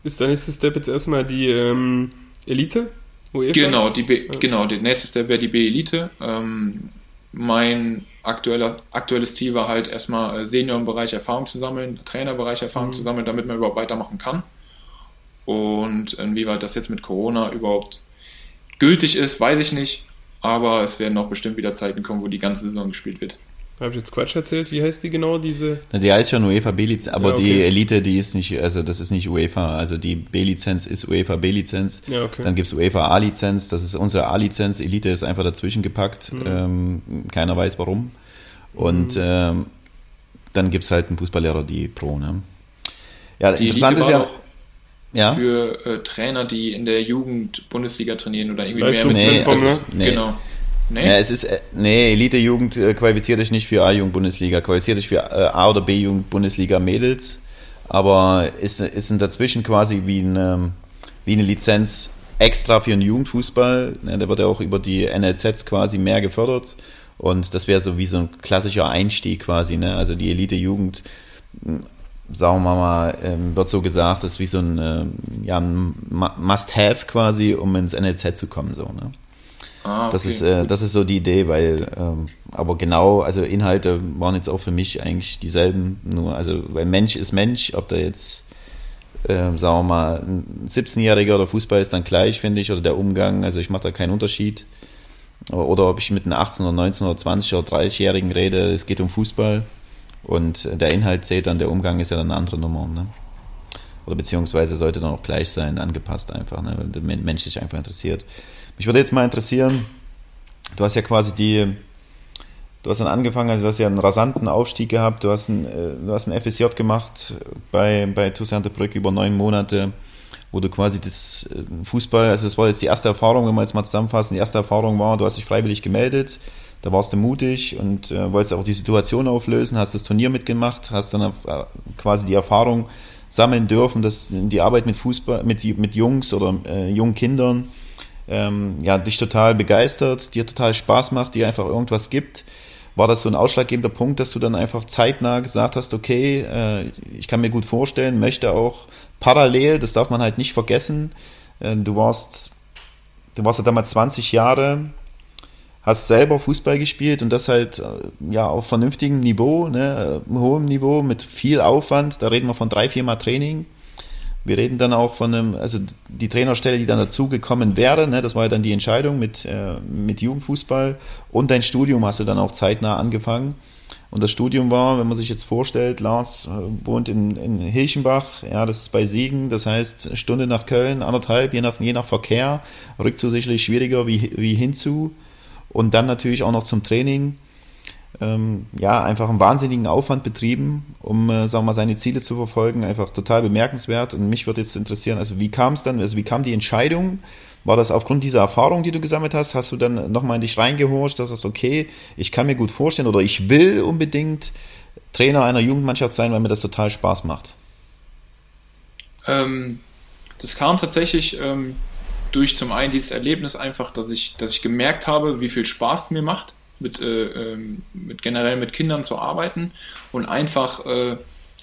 Ist der nächste Step jetzt erstmal die ähm, Elite? UEFA? Genau, die B, ja. genau, der nächste Step wäre die B-Elite. Ähm, mein aktueller, aktuelles Ziel war halt erstmal äh, Senior im Bereich Erfahrung zu sammeln, Trainerbereich Erfahrung mhm. zu sammeln, damit man überhaupt weitermachen kann. Und inwieweit das jetzt mit Corona überhaupt gültig ist, weiß ich nicht. Aber es werden noch bestimmt wieder Zeiten kommen, wo die ganze Saison gespielt wird. Habe ich jetzt Quatsch erzählt? Wie heißt die genau, diese? Die heißt schon UEFA B-Lizenz, aber ja, okay. die Elite, die ist nicht, also das ist nicht UEFA, also die B-Lizenz ist UEFA B-Lizenz. Ja, okay. Dann gibt es UEFA A-Lizenz, das ist unsere A-Lizenz, Elite ist einfach dazwischen gepackt, mhm. ähm, keiner weiß warum. Und mhm. ähm, dann gibt es halt einen Fußballlehrer, die Pro, ne? Ja, die interessant Elite ist ja. Ja? Für äh, Trainer, die in der Jugend Bundesliga trainieren oder irgendwie weißt mehr mit nee, also, ne? Nee. Genau. Nee? Ja, es ist, äh, nee, Elite-Jugend äh, qualifiziert dich nicht für A-Jugend-Bundesliga, qualifiziert dich für äh, A- oder B-Jugend-Bundesliga-Mädels, aber ist, ist dazwischen quasi wie eine, wie eine Lizenz extra für den Jugendfußball. Ne, der wird ja auch über die NLZs quasi mehr gefördert und das wäre so wie so ein klassischer Einstieg quasi. Ne? Also die Elite-Jugend sagen wir mal, ähm, wird so gesagt, das ist wie so ein, äh, ja, ein Must-Have quasi, um ins NLZ zu kommen, so, ne? Ah, okay. das, ist, äh, das ist so die Idee, weil, ähm, aber genau, also Inhalte waren jetzt auch für mich eigentlich dieselben, nur, also, weil Mensch ist Mensch, ob der jetzt, äh, sagen wir mal, ein 17-Jähriger oder Fußball ist dann gleich, finde ich, oder der Umgang, also ich mache da keinen Unterschied. Oder ob ich mit einem 18 oder 19 oder 20 oder 30-Jährigen rede, es geht um Fußball und der Inhalt zählt dann, der Umgang ist ja dann eine andere Nummer. Ne? Oder beziehungsweise sollte dann auch gleich sein, angepasst einfach, ne? weil der Mensch sich einfach interessiert. Mich würde jetzt mal interessieren, du hast ja quasi die, du hast dann angefangen, also du hast ja einen rasanten Aufstieg gehabt, du hast ein, äh, du hast ein FSJ gemacht bei, bei Toussaint Brück über neun Monate, wo du quasi das äh, Fußball, also das war jetzt die erste Erfahrung, wenn wir jetzt mal zusammenfassen, die erste Erfahrung war, du hast dich freiwillig gemeldet, da warst du mutig und äh, wolltest auch die Situation auflösen, hast das Turnier mitgemacht, hast dann äh, quasi die Erfahrung sammeln dürfen, dass die Arbeit mit Fußball, mit, mit Jungs oder äh, jungen Kindern ähm, ja, dich total begeistert, dir total Spaß macht, dir einfach irgendwas gibt. War das so ein ausschlaggebender Punkt, dass du dann einfach zeitnah gesagt hast, okay, äh, ich kann mir gut vorstellen, möchte auch parallel, das darf man halt nicht vergessen, äh, du warst, du warst ja damals 20 Jahre, hast selber Fußball gespielt und das halt äh, ja auf vernünftigem Niveau, ne, äh, hohem Niveau, mit viel Aufwand, da reden wir von drei, viermal Training. Wir reden dann auch von einem, also die Trainerstelle, die dann dazugekommen wäre, ne, das war ja dann die Entscheidung mit, äh, mit Jugendfußball. Und dein Studium hast du dann auch zeitnah angefangen. Und das Studium war, wenn man sich jetzt vorstellt, Lars äh, wohnt in, in Hilchenbach, ja, das ist bei Siegen, das heißt Stunde nach Köln, anderthalb, je nach, je nach Verkehr, sicherlich schwieriger wie, wie hinzu. Und dann natürlich auch noch zum Training ähm, ja, einfach einen wahnsinnigen Aufwand betrieben, um, äh, sagen wir mal, seine Ziele zu verfolgen. Einfach total bemerkenswert. Und mich würde jetzt interessieren, also wie kam es dann, also wie kam die Entscheidung? War das aufgrund dieser Erfahrung, die du gesammelt hast? Hast du dann nochmal in dich reingehorcht, dass du sagst, okay, ich kann mir gut vorstellen oder ich will unbedingt Trainer einer Jugendmannschaft sein, weil mir das total Spaß macht? Ähm, das kam tatsächlich ähm, durch zum einen dieses Erlebnis einfach, dass ich, dass ich gemerkt habe, wie viel Spaß es mir macht mit, äh, ähm, mit generell mit Kindern zu arbeiten und einfach äh,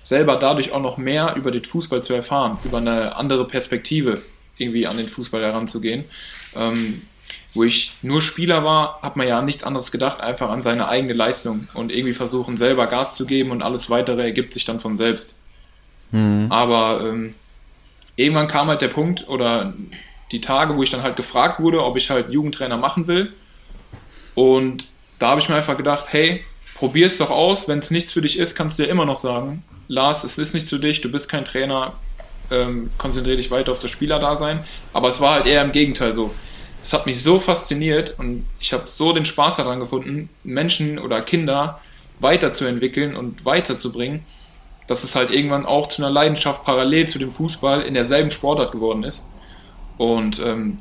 selber dadurch auch noch mehr über den Fußball zu erfahren, über eine andere Perspektive irgendwie an den Fußball heranzugehen. Ähm, wo ich nur Spieler war, hat man ja an nichts anderes gedacht, einfach an seine eigene Leistung und irgendwie versuchen, selber Gas zu geben und alles weitere ergibt sich dann von selbst. Mhm. Aber ähm, irgendwann kam halt der Punkt oder die Tage, wo ich dann halt gefragt wurde, ob ich halt Jugendtrainer machen will. Und da habe ich mir einfach gedacht, hey, probier es doch aus. Wenn es nichts für dich ist, kannst du ja immer noch sagen, Lars, es ist nicht für dich, du bist kein Trainer, ähm, konzentriere dich weiter auf das Spielerdasein. Aber es war halt eher im Gegenteil so. Es hat mich so fasziniert und ich habe so den Spaß daran gefunden, Menschen oder Kinder weiterzuentwickeln und weiterzubringen, dass es halt irgendwann auch zu einer Leidenschaft parallel zu dem Fußball in derselben Sportart geworden ist. Und ähm,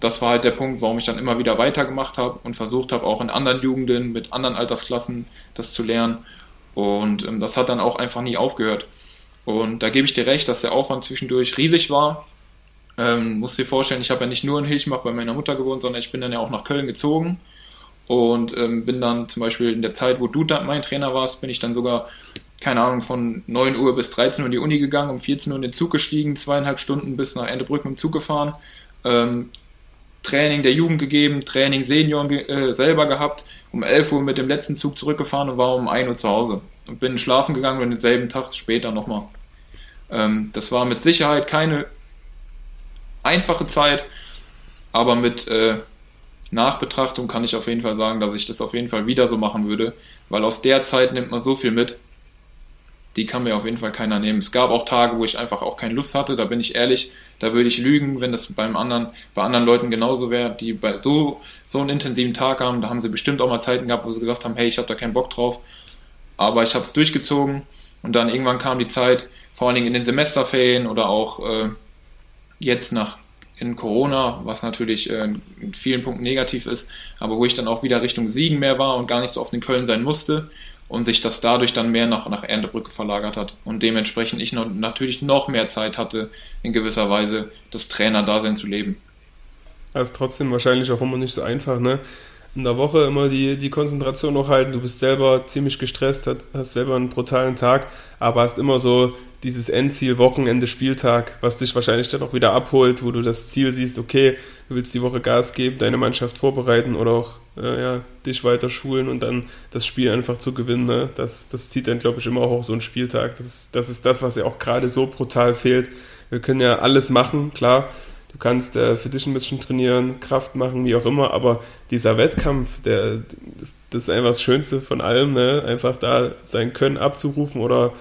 das war halt der Punkt, warum ich dann immer wieder weitergemacht habe und versucht habe, auch in anderen Jugenden mit anderen Altersklassen das zu lernen. Und ähm, das hat dann auch einfach nie aufgehört. Und da gebe ich dir recht, dass der Aufwand zwischendurch riesig war. Ähm, musst dir vorstellen, ich habe ja nicht nur in Hilchmach bei meiner Mutter gewohnt, sondern ich bin dann ja auch nach Köln gezogen und ähm, bin dann zum Beispiel in der Zeit, wo du da mein Trainer warst, bin ich dann sogar, keine Ahnung, von 9 Uhr bis 13 Uhr in die Uni gegangen, um 14 Uhr in den Zug gestiegen, zweieinhalb Stunden bis nach Endebrück mit dem Zug gefahren, ähm, Training der Jugend gegeben, Training Senioren äh, selber gehabt, um 11 Uhr mit dem letzten Zug zurückgefahren und war um 1 Uhr zu Hause. Und bin schlafen gegangen und denselben Tag später nochmal. Ähm, das war mit Sicherheit keine einfache Zeit, aber mit äh, Nachbetrachtung kann ich auf jeden Fall sagen, dass ich das auf jeden Fall wieder so machen würde, weil aus der Zeit nimmt man so viel mit, die kann mir auf jeden Fall keiner nehmen. Es gab auch Tage, wo ich einfach auch keine Lust hatte, da bin ich ehrlich, da würde ich lügen, wenn das beim anderen, bei anderen Leuten genauso wäre, die bei so, so einen intensiven Tag haben, da haben sie bestimmt auch mal Zeiten gehabt, wo sie gesagt haben, hey, ich habe da keinen Bock drauf, aber ich habe es durchgezogen und dann irgendwann kam die Zeit, vor allen Dingen in den Semesterferien oder auch äh, jetzt nach in Corona, was natürlich äh, in vielen Punkten negativ ist, aber wo ich dann auch wieder Richtung Siegen mehr war und gar nicht so oft in Köln sein musste, und sich das dadurch dann mehr nach, nach Erntebrücke verlagert hat und dementsprechend ich noch, natürlich noch mehr Zeit hatte, in gewisser Weise das Trainerdasein zu leben. Das ist trotzdem wahrscheinlich auch immer nicht so einfach, ne? in der Woche immer die, die Konzentration noch halten. Du bist selber ziemlich gestresst, hast, hast selber einen brutalen Tag, aber hast immer so dieses Endziel, Wochenende, Spieltag, was dich wahrscheinlich dann auch wieder abholt, wo du das Ziel siehst, okay, du willst die Woche Gas geben, deine Mannschaft vorbereiten oder auch äh, ja, dich weiter schulen und dann das Spiel einfach zu gewinnen. Ne? Das, das zieht dann, glaube ich, immer auch so einen Spieltag. Das ist, das ist das, was ja auch gerade so brutal fehlt. Wir können ja alles machen, klar. Du kannst äh, für dich ein bisschen trainieren, Kraft machen, wie auch immer, aber dieser Wettkampf, der, das, das ist einfach das Schönste von allem, ne? einfach da sein Können abzurufen oder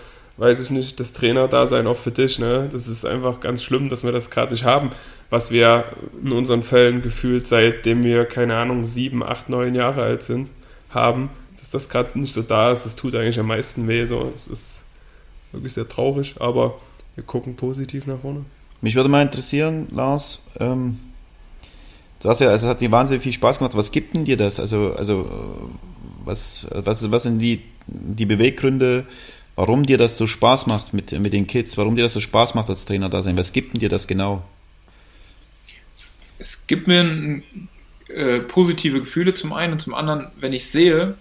weiß ich nicht, das Trainer-Dasein auch für dich. Ne? Das ist einfach ganz schlimm, dass wir das gerade nicht haben, was wir in unseren Fällen gefühlt, seitdem wir, keine Ahnung, sieben, acht, neun Jahre alt sind, haben, dass das gerade nicht so da ist. Das tut eigentlich am meisten weh. So. Es ist wirklich sehr traurig, aber wir gucken positiv nach vorne. Mich würde mal interessieren, Lars, ähm, du hast ja, also hat dir wahnsinnig viel Spaß gemacht. Was gibt denn dir das? Also, also was, was, was sind die, die Beweggründe, warum dir das so Spaß macht mit, mit den Kids, warum dir das so Spaß macht als Trainer da sein. Was gibt denn dir das genau? Es gibt mir äh, positive Gefühle zum einen und zum anderen, wenn ich sehe,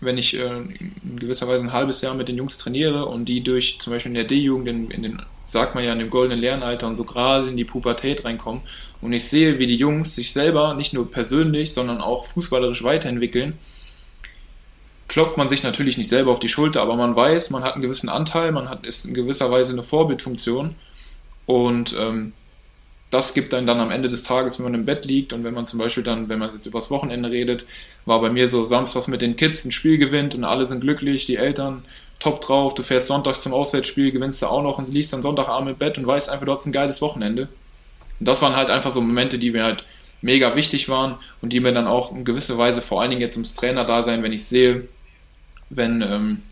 wenn ich äh, in gewisser Weise ein halbes Jahr mit den Jungs trainiere und die durch zum Beispiel in der D-Jugend, in, in, den, sagt man ja, in dem goldenen Lernalter und so gerade in die Pubertät reinkommen und ich sehe, wie die Jungs sich selber nicht nur persönlich, sondern auch fußballerisch weiterentwickeln, klopft man sich natürlich nicht selber auf die Schulter, aber man weiß, man hat einen gewissen Anteil, man hat, ist in gewisser Weise eine Vorbildfunktion und ähm, das gibt dann dann am Ende des Tages, wenn man im Bett liegt und wenn man zum Beispiel dann, wenn man jetzt übers Wochenende redet, war bei mir so samstags mit den Kids ein Spiel gewinnt und alle sind glücklich, die Eltern top drauf, du fährst sonntags zum Auswärtsspiel, gewinnst du auch noch und liegst dann Sonntagabend im Bett und weißt einfach, du hast ein geiles Wochenende. Und das waren halt einfach so Momente, die mir halt mega wichtig waren und die mir dann auch in gewisser Weise, vor allen Dingen jetzt ums Trainer da sein, wenn ich sehe, wenn ähm,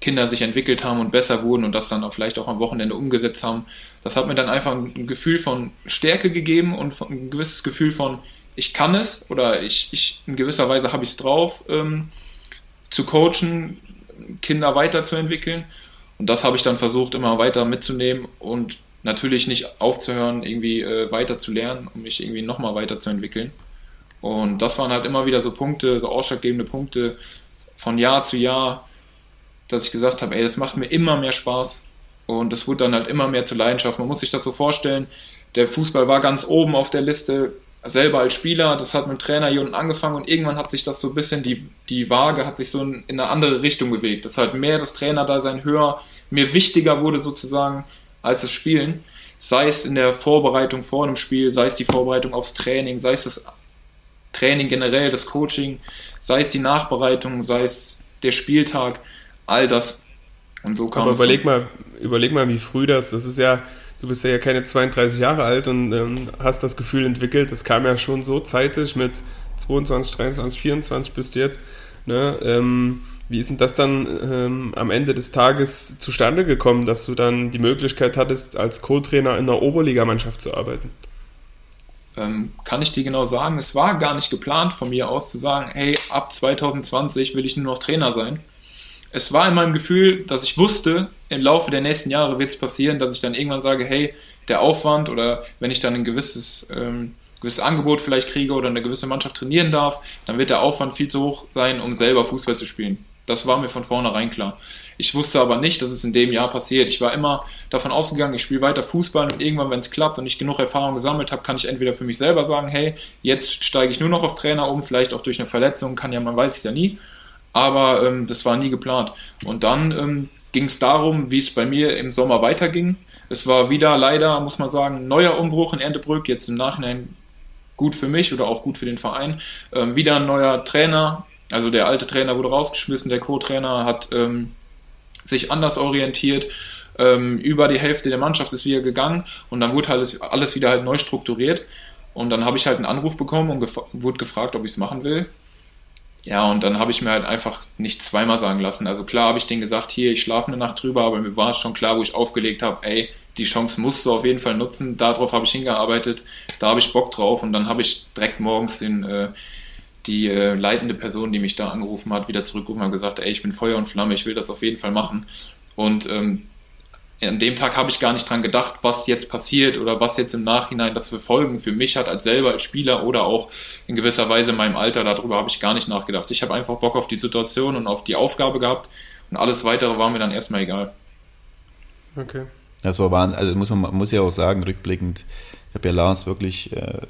Kinder sich entwickelt haben und besser wurden und das dann auch vielleicht auch am Wochenende umgesetzt haben. Das hat mir dann einfach ein Gefühl von Stärke gegeben und ein gewisses Gefühl von, ich kann es oder ich, ich in gewisser Weise habe ich es drauf, ähm, zu coachen, Kinder weiterzuentwickeln. Und das habe ich dann versucht, immer weiter mitzunehmen und natürlich nicht aufzuhören, irgendwie äh, weiter zu lernen, um mich irgendwie nochmal weiterzuentwickeln. Und das waren halt immer wieder so Punkte, so ausschlaggebende Punkte, von Jahr zu Jahr, dass ich gesagt habe, ey, das macht mir immer mehr Spaß und es wurde dann halt immer mehr zur Leidenschaft. Man muss sich das so vorstellen, der Fußball war ganz oben auf der Liste, selber als Spieler, das hat mit dem Trainer hier unten angefangen und irgendwann hat sich das so ein bisschen, die, die Waage hat sich so in, in eine andere Richtung bewegt. Das halt mehr das Trainer da sein höher, mir wichtiger wurde sozusagen als das Spielen. Sei es in der Vorbereitung vor einem Spiel, sei es die Vorbereitung aufs Training, sei es das Training generell, das Coaching, sei es die Nachbereitung, sei es der Spieltag, all das. Und so kam Aber überleg mal, überleg mal, wie früh das, das ist ja, du bist ja keine 32 Jahre alt und ähm, hast das Gefühl entwickelt, das kam ja schon so zeitig mit 22, 23, 24 bist du jetzt. Ne? Ähm, wie ist denn das dann ähm, am Ende des Tages zustande gekommen, dass du dann die Möglichkeit hattest, als Co-Trainer in der Oberligamannschaft zu arbeiten? Ähm, kann ich dir genau sagen, es war gar nicht geplant von mir aus zu sagen, hey, ab 2020 will ich nur noch Trainer sein. Es war in meinem Gefühl, dass ich wusste, im Laufe der nächsten Jahre wird es passieren, dass ich dann irgendwann sage, hey, der Aufwand oder wenn ich dann ein gewisses, ähm, gewisses Angebot vielleicht kriege oder eine gewisse Mannschaft trainieren darf, dann wird der Aufwand viel zu hoch sein, um selber Fußball zu spielen. Das war mir von vornherein klar. Ich wusste aber nicht, dass es in dem Jahr passiert. Ich war immer davon ausgegangen, ich spiele weiter Fußball und irgendwann, wenn es klappt und ich genug Erfahrung gesammelt habe, kann ich entweder für mich selber sagen, hey, jetzt steige ich nur noch auf Trainer um, vielleicht auch durch eine Verletzung, kann ja, man weiß es ja nie. Aber ähm, das war nie geplant. Und dann ähm, ging es darum, wie es bei mir im Sommer weiterging. Es war wieder leider, muss man sagen, neuer Umbruch in Erntebrück, jetzt im Nachhinein gut für mich oder auch gut für den Verein. Ähm, wieder ein neuer Trainer, also der alte Trainer wurde rausgeschmissen, der Co-Trainer hat ähm, sich anders orientiert. Ähm, über die Hälfte der Mannschaft ist wieder gegangen und dann wurde alles, alles wieder halt neu strukturiert. Und dann habe ich halt einen Anruf bekommen und gef wurde gefragt, ob ich es machen will. Ja, und dann habe ich mir halt einfach nicht zweimal sagen lassen. Also klar habe ich denen gesagt, hier, ich schlafe eine Nacht drüber, aber mir war es schon klar, wo ich aufgelegt habe, ey, die Chance musst du auf jeden Fall nutzen. Darauf habe ich hingearbeitet, da habe ich Bock drauf und dann habe ich direkt morgens den, äh, die äh, leitende Person, die mich da angerufen hat, wieder zurückgerufen und gesagt, ey, ich bin Feuer und Flamme, ich will das auf jeden Fall machen. Und ähm, an dem Tag habe ich gar nicht dran gedacht, was jetzt passiert oder was jetzt im Nachhinein das für Folgen für mich hat als selber als Spieler oder auch in gewisser Weise in meinem Alter. Darüber habe ich gar nicht nachgedacht. Ich habe einfach Bock auf die Situation und auf die Aufgabe gehabt und alles weitere war mir dann erstmal egal. Okay. Das war Wahnsinn. Also muss man muss ja auch sagen, rückblickend, ich habe ja Lars wirklich äh,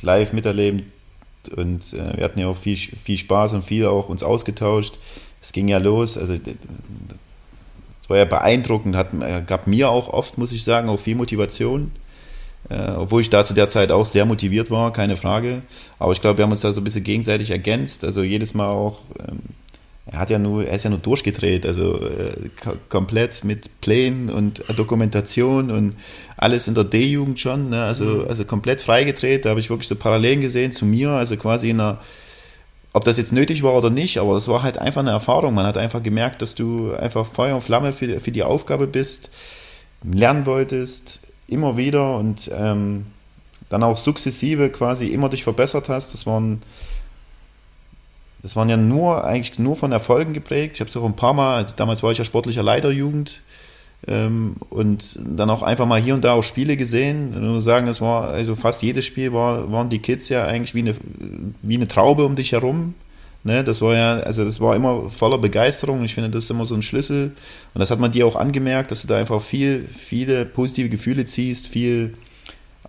live miterlebt und äh, wir hatten ja auch viel, viel Spaß und viel auch uns ausgetauscht. Es ging ja los, also war ja beeindruckend, hat, äh, gab mir auch oft, muss ich sagen, auch viel Motivation. Äh, obwohl ich da zu der Zeit auch sehr motiviert war, keine Frage. Aber ich glaube, wir haben uns da so ein bisschen gegenseitig ergänzt. Also jedes Mal auch, ähm, er hat ja nur, er ist ja nur durchgedreht, also äh, komplett mit Plänen und Dokumentation und alles in der D-Jugend schon, ne? also, mhm. also komplett freigedreht. Da habe ich wirklich so Parallelen gesehen zu mir, also quasi in einer ob das jetzt nötig war oder nicht, aber das war halt einfach eine Erfahrung. Man hat einfach gemerkt, dass du einfach Feuer und Flamme für, für die Aufgabe bist, lernen wolltest, immer wieder und ähm, dann auch sukzessive quasi immer dich verbessert hast. Das waren, das waren ja nur, eigentlich nur von Erfolgen geprägt. Ich habe es auch ein paar Mal, also damals war ich ja sportlicher Leiter Jugend, ähm, und dann auch einfach mal hier und da auch Spiele gesehen. Ich muss sagen, das war, also fast jedes Spiel war, waren die Kids ja eigentlich wie eine, wie eine Traube um dich herum. Ne, das war ja, also das war immer voller Begeisterung. Ich finde, das ist immer so ein Schlüssel. Und das hat man dir auch angemerkt, dass du da einfach viel, viele positive Gefühle ziehst, viel,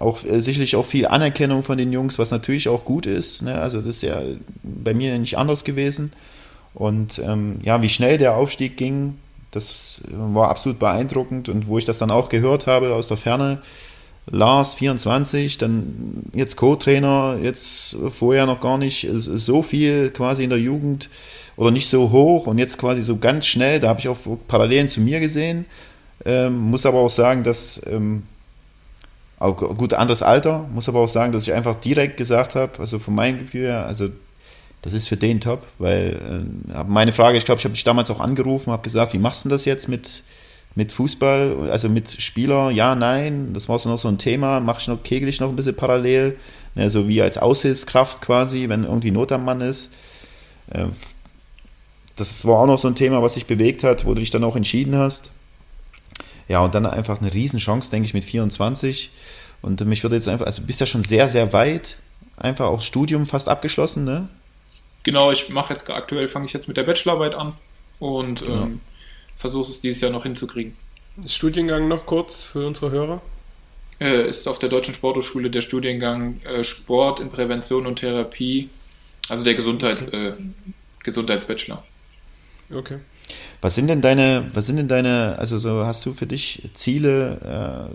auch äh, sicherlich auch viel Anerkennung von den Jungs, was natürlich auch gut ist. Ne? Also das ist ja bei mir nicht anders gewesen. Und ähm, ja, wie schnell der Aufstieg ging, das war absolut beeindruckend und wo ich das dann auch gehört habe aus der Ferne, Lars 24, dann jetzt Co-Trainer, jetzt vorher noch gar nicht so viel quasi in der Jugend oder nicht so hoch und jetzt quasi so ganz schnell, da habe ich auch Parallelen zu mir gesehen, ähm, muss aber auch sagen, dass ähm, auch gut anderes Alter, muss aber auch sagen, dass ich einfach direkt gesagt habe, also von meinem Gefühl her, also das ist für den top, weil äh, meine Frage, ich glaube, ich habe dich damals auch angerufen, habe gesagt, wie machst du das jetzt mit, mit Fußball, also mit Spieler? Ja, nein, das war so noch so ein Thema, mache ich noch, kegel ich noch ein bisschen parallel, ne, so wie als Aushilfskraft quasi, wenn irgendwie Not am Mann ist. Äh, das war auch noch so ein Thema, was dich bewegt hat, wo du dich dann auch entschieden hast. Ja, und dann einfach eine Riesenchance, denke ich, mit 24. Und mich würde jetzt einfach, also du bist ja schon sehr, sehr weit, einfach auch Studium fast abgeschlossen, ne? Genau, ich mache jetzt aktuell, fange ich jetzt mit der Bachelorarbeit an und genau. ähm, versuche es dieses Jahr noch hinzukriegen. Studiengang noch kurz für unsere Hörer? Äh, ist auf der Deutschen Sporthochschule der Studiengang äh, Sport in Prävention und Therapie, also der Gesundheit, äh, Gesundheitsbachelor. Okay. Was sind denn deine, was sind denn deine, also so hast du für dich Ziele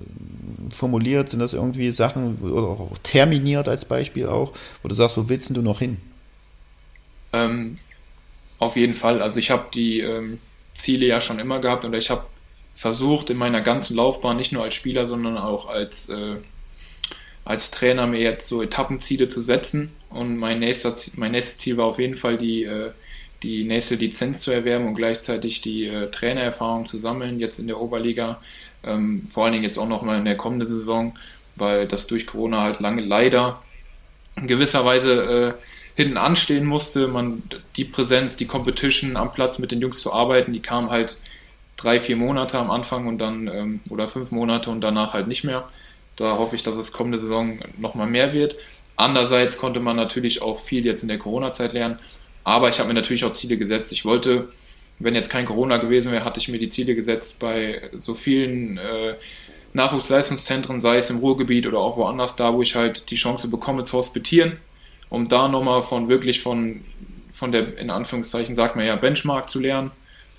äh, formuliert? Sind das irgendwie Sachen oder auch terminiert als Beispiel auch, wo du sagst, wo willst du noch hin? Ähm, auf jeden Fall. Also ich habe die ähm, Ziele ja schon immer gehabt und ich habe versucht in meiner ganzen Laufbahn, nicht nur als Spieler, sondern auch als, äh, als Trainer, mir jetzt so Etappenziele zu setzen. Und mein, nächster, mein nächstes Ziel war auf jeden Fall die, äh, die nächste Lizenz zu erwerben und gleichzeitig die äh, Trainererfahrung zu sammeln, jetzt in der Oberliga. Ähm, vor allen Dingen jetzt auch noch mal in der kommenden Saison, weil das durch Corona halt lange leider in gewisser Weise äh, hinten anstehen musste. Man, die Präsenz, die Competition am Platz mit den Jungs zu arbeiten, die kam halt drei, vier Monate am Anfang und dann ähm, oder fünf Monate und danach halt nicht mehr. Da hoffe ich, dass es kommende Saison nochmal mehr wird. Andererseits konnte man natürlich auch viel jetzt in der Corona-Zeit lernen, aber ich habe mir natürlich auch Ziele gesetzt. Ich wollte, wenn jetzt kein Corona gewesen wäre, hatte ich mir die Ziele gesetzt, bei so vielen äh, Nachwuchsleistungszentren, sei es im Ruhrgebiet oder auch woanders, da wo ich halt die Chance bekomme zu hospitieren, um da nochmal von wirklich von, von der, in Anführungszeichen sagt man ja, Benchmark zu lernen,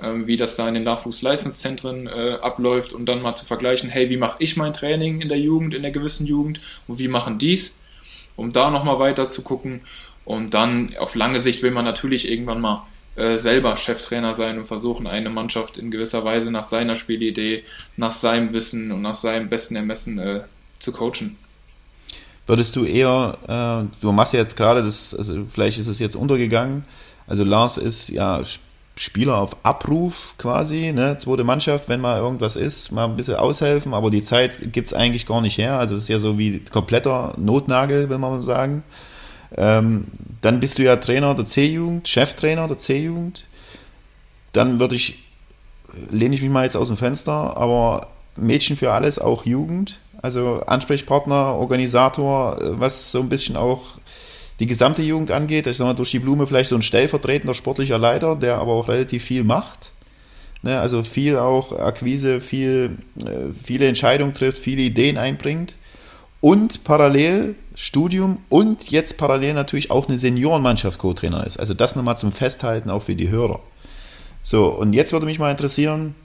ähm, wie das da in den Nachwuchsleistungszentren äh, abläuft und dann mal zu vergleichen, hey, wie mache ich mein Training in der Jugend, in der gewissen Jugend und wie machen dies, um da nochmal weiter zu gucken. Und dann auf lange Sicht will man natürlich irgendwann mal äh, selber Cheftrainer sein und versuchen, eine Mannschaft in gewisser Weise nach seiner Spielidee, nach seinem Wissen und nach seinem besten Ermessen äh, zu coachen. Würdest du eher, äh, du machst ja jetzt gerade das, also vielleicht ist es jetzt untergegangen, also Lars ist ja Spieler auf Abruf quasi, ne, zweite Mannschaft, wenn mal irgendwas ist, mal ein bisschen aushelfen, aber die Zeit gibt's eigentlich gar nicht her, also es ist ja so wie kompletter Notnagel, will man sagen. Ähm, dann bist du ja Trainer der C-Jugend, Cheftrainer der C-Jugend. Dann würde ich, lehne ich mich mal jetzt aus dem Fenster, aber Mädchen für alles, auch Jugend. Also Ansprechpartner, Organisator, äh, was so ein bisschen auch die gesamte Jugend angeht. Ich sag mal, durch die Blume vielleicht so ein stellvertretender sportlicher Leiter, der aber auch relativ viel macht. Ne, also viel auch Akquise, viel, äh, viele Entscheidungen trifft, viele Ideen einbringt. Und parallel Studium und jetzt parallel natürlich auch eine Seniorenmannschafts-Co-Trainer ist. Also das nochmal zum Festhalten auch für die Hörer. So, und jetzt würde mich mal interessieren,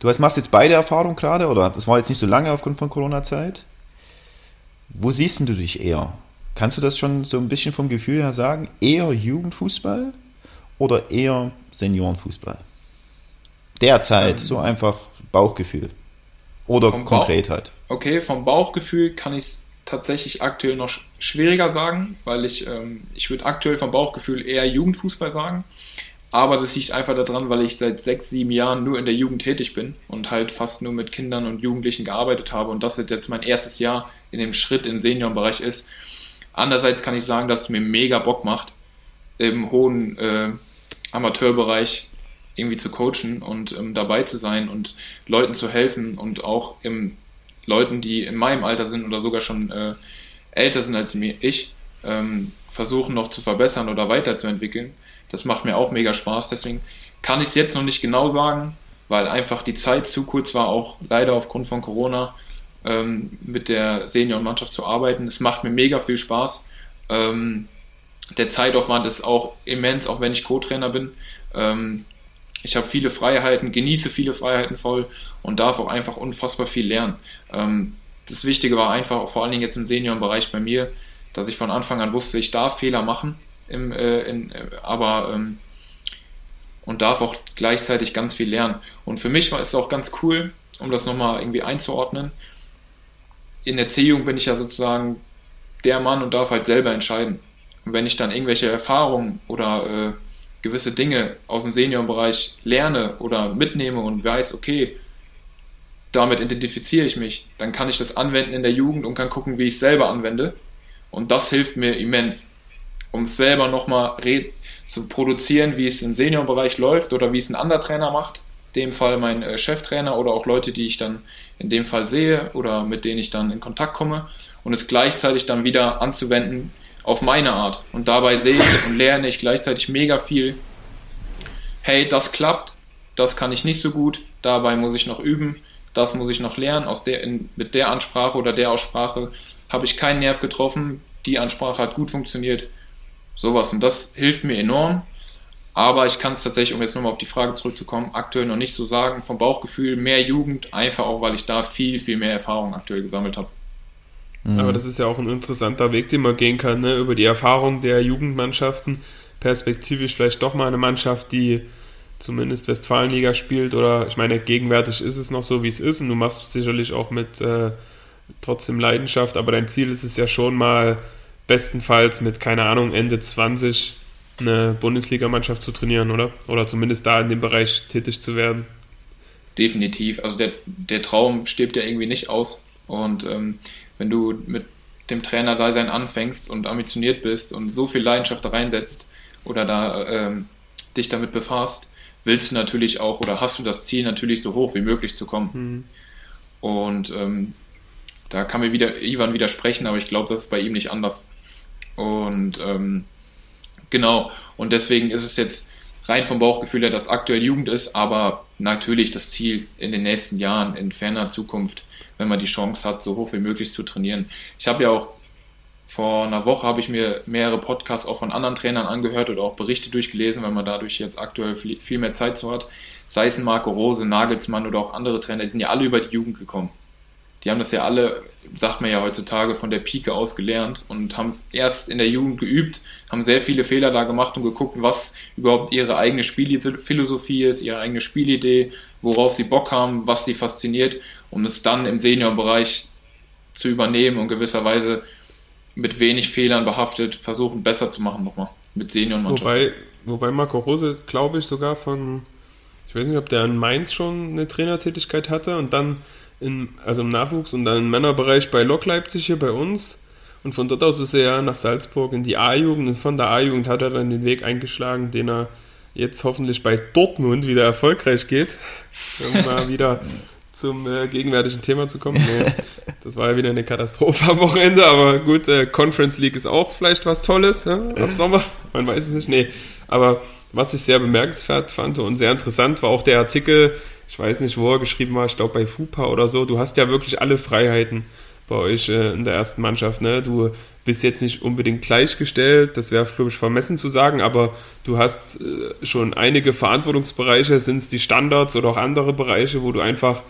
du hast, machst jetzt beide Erfahrungen gerade, oder das war jetzt nicht so lange aufgrund von Corona-Zeit. Wo siehst du dich eher? Kannst du das schon so ein bisschen vom Gefühl her sagen? Eher Jugendfußball oder eher Seniorenfußball? Derzeit, ähm, so einfach Bauchgefühl. Oder konkret Bauch, halt. Okay, vom Bauchgefühl kann ich es tatsächlich aktuell noch schwieriger sagen, weil ich, ähm, ich würde aktuell vom Bauchgefühl eher Jugendfußball sagen. Aber das liegt einfach daran, weil ich seit sechs, sieben Jahren nur in der Jugend tätig bin und halt fast nur mit Kindern und Jugendlichen gearbeitet habe und das jetzt mein erstes Jahr in dem Schritt im Seniorenbereich ist. Andererseits kann ich sagen, dass es mir mega Bock macht, im hohen äh, Amateurbereich irgendwie zu coachen und ähm, dabei zu sein und Leuten zu helfen und auch im Leuten, die in meinem Alter sind oder sogar schon äh, älter sind als ich, ähm, versuchen noch zu verbessern oder weiterzuentwickeln. Das macht mir auch mega Spaß. Deswegen kann ich es jetzt noch nicht genau sagen, weil einfach die Zeit zu kurz war, auch leider aufgrund von Corona ähm, mit der Seniorenmannschaft zu arbeiten. Es macht mir mega viel Spaß. Ähm, der Zeitaufwand ist auch immens, auch wenn ich Co-Trainer bin. Ähm, ich habe viele Freiheiten, genieße viele Freiheiten voll und darf auch einfach unfassbar viel lernen. Ähm, das Wichtige war einfach, vor allen Dingen jetzt im Seniorenbereich bei mir, dass ich von Anfang an wusste, ich darf Fehler machen, im, äh, in, äh, aber ähm, und darf auch gleichzeitig ganz viel lernen. Und für mich war es auch ganz cool, um das nochmal irgendwie einzuordnen. In der C-Jugend bin ich ja sozusagen der Mann und darf halt selber entscheiden. Und wenn ich dann irgendwelche Erfahrungen oder äh, gewisse Dinge aus dem Seniorenbereich lerne oder mitnehme und weiß, okay, damit identifiziere ich mich, dann kann ich das anwenden in der Jugend und kann gucken, wie ich es selber anwende. Und das hilft mir immens, um es selber nochmal zu produzieren, wie es im Seniorenbereich läuft oder wie es ein anderer Trainer macht. In dem Fall mein äh, Cheftrainer oder auch Leute, die ich dann in dem Fall sehe oder mit denen ich dann in Kontakt komme und es gleichzeitig dann wieder anzuwenden auf meine Art. Und dabei sehe ich und lerne ich gleichzeitig mega viel. Hey, das klappt, das kann ich nicht so gut, dabei muss ich noch üben, das muss ich noch lernen. Aus der, in, mit der Ansprache oder der Aussprache habe ich keinen Nerv getroffen, die Ansprache hat gut funktioniert. Sowas. Und das hilft mir enorm. Aber ich kann es tatsächlich, um jetzt nochmal auf die Frage zurückzukommen, aktuell noch nicht so sagen. Vom Bauchgefühl mehr Jugend, einfach auch, weil ich da viel, viel mehr Erfahrung aktuell gesammelt habe. Mhm. Aber das ist ja auch ein interessanter Weg, den man gehen kann, ne? über die Erfahrung der Jugendmannschaften. Perspektivisch vielleicht doch mal eine Mannschaft, die zumindest Westfalenliga spielt oder ich meine, gegenwärtig ist es noch so, wie es ist und du machst es sicherlich auch mit äh, trotzdem Leidenschaft, aber dein Ziel ist es ja schon mal bestenfalls mit, keine Ahnung, Ende 20 eine Bundesligamannschaft zu trainieren, oder? Oder zumindest da in dem Bereich tätig zu werden. Definitiv. Also der, der Traum stirbt ja irgendwie nicht aus. Und ähm, wenn du mit dem Trainer Dasein anfängst und ambitioniert bist und so viel Leidenschaft da reinsetzt oder da ähm, dich damit befasst, willst du natürlich auch oder hast du das Ziel natürlich so hoch wie möglich zu kommen. Mhm. Und ähm, da kann mir wieder Ivan widersprechen, aber ich glaube, das ist bei ihm nicht anders. Und ähm, genau, und deswegen ist es jetzt rein vom Bauchgefühl her, dass aktuell Jugend ist, aber natürlich das Ziel in den nächsten Jahren, in ferner Zukunft, wenn man die Chance hat, so hoch wie möglich zu trainieren. Ich habe ja auch vor einer Woche habe ich mir mehrere Podcasts auch von anderen Trainern angehört oder auch Berichte durchgelesen, weil man dadurch jetzt aktuell viel mehr Zeit zu hat. Sei es Marco Rose, Nagelsmann oder auch andere Trainer, die sind ja alle über die Jugend gekommen. Die haben das ja alle, sagt man ja heutzutage, von der Pike aus gelernt und haben es erst in der Jugend geübt, haben sehr viele Fehler da gemacht und geguckt, was überhaupt ihre eigene Spielphilosophie ist, ihre eigene Spielidee, worauf sie Bock haben, was sie fasziniert, um es dann im Seniorbereich zu übernehmen und gewisserweise mit wenig Fehlern behaftet versuchen, besser zu machen nochmal mit Seniorenmannschaften. Wobei, wobei Marco Rose, glaube ich, sogar von, ich weiß nicht, ob der in Mainz schon eine Trainertätigkeit hatte und dann in, also im Nachwuchs und dann im Männerbereich bei Lok Leipzig hier bei uns. Und von dort aus ist er nach Salzburg in die A-Jugend und von der A-Jugend hat er dann den Weg eingeschlagen, den er jetzt hoffentlich bei Dortmund wieder erfolgreich geht. Um mal wieder zum äh, gegenwärtigen Thema zu kommen. Nee, das war ja wieder eine Katastrophe am Wochenende, aber gut, äh, Conference League ist auch vielleicht was Tolles ja, ab Sommer, man weiß es nicht. Nee, aber was ich sehr bemerkenswert fand und sehr interessant war auch der Artikel, ich weiß nicht, wo er geschrieben war, ich glaube bei FUPA oder so, du hast ja wirklich alle Freiheiten bei euch äh, in der ersten Mannschaft. Ne? Du bist jetzt nicht unbedingt gleichgestellt, das wäre, glaube ich, vermessen zu sagen, aber du hast äh, schon einige Verantwortungsbereiche, sind es die Standards oder auch andere Bereiche, wo du einfach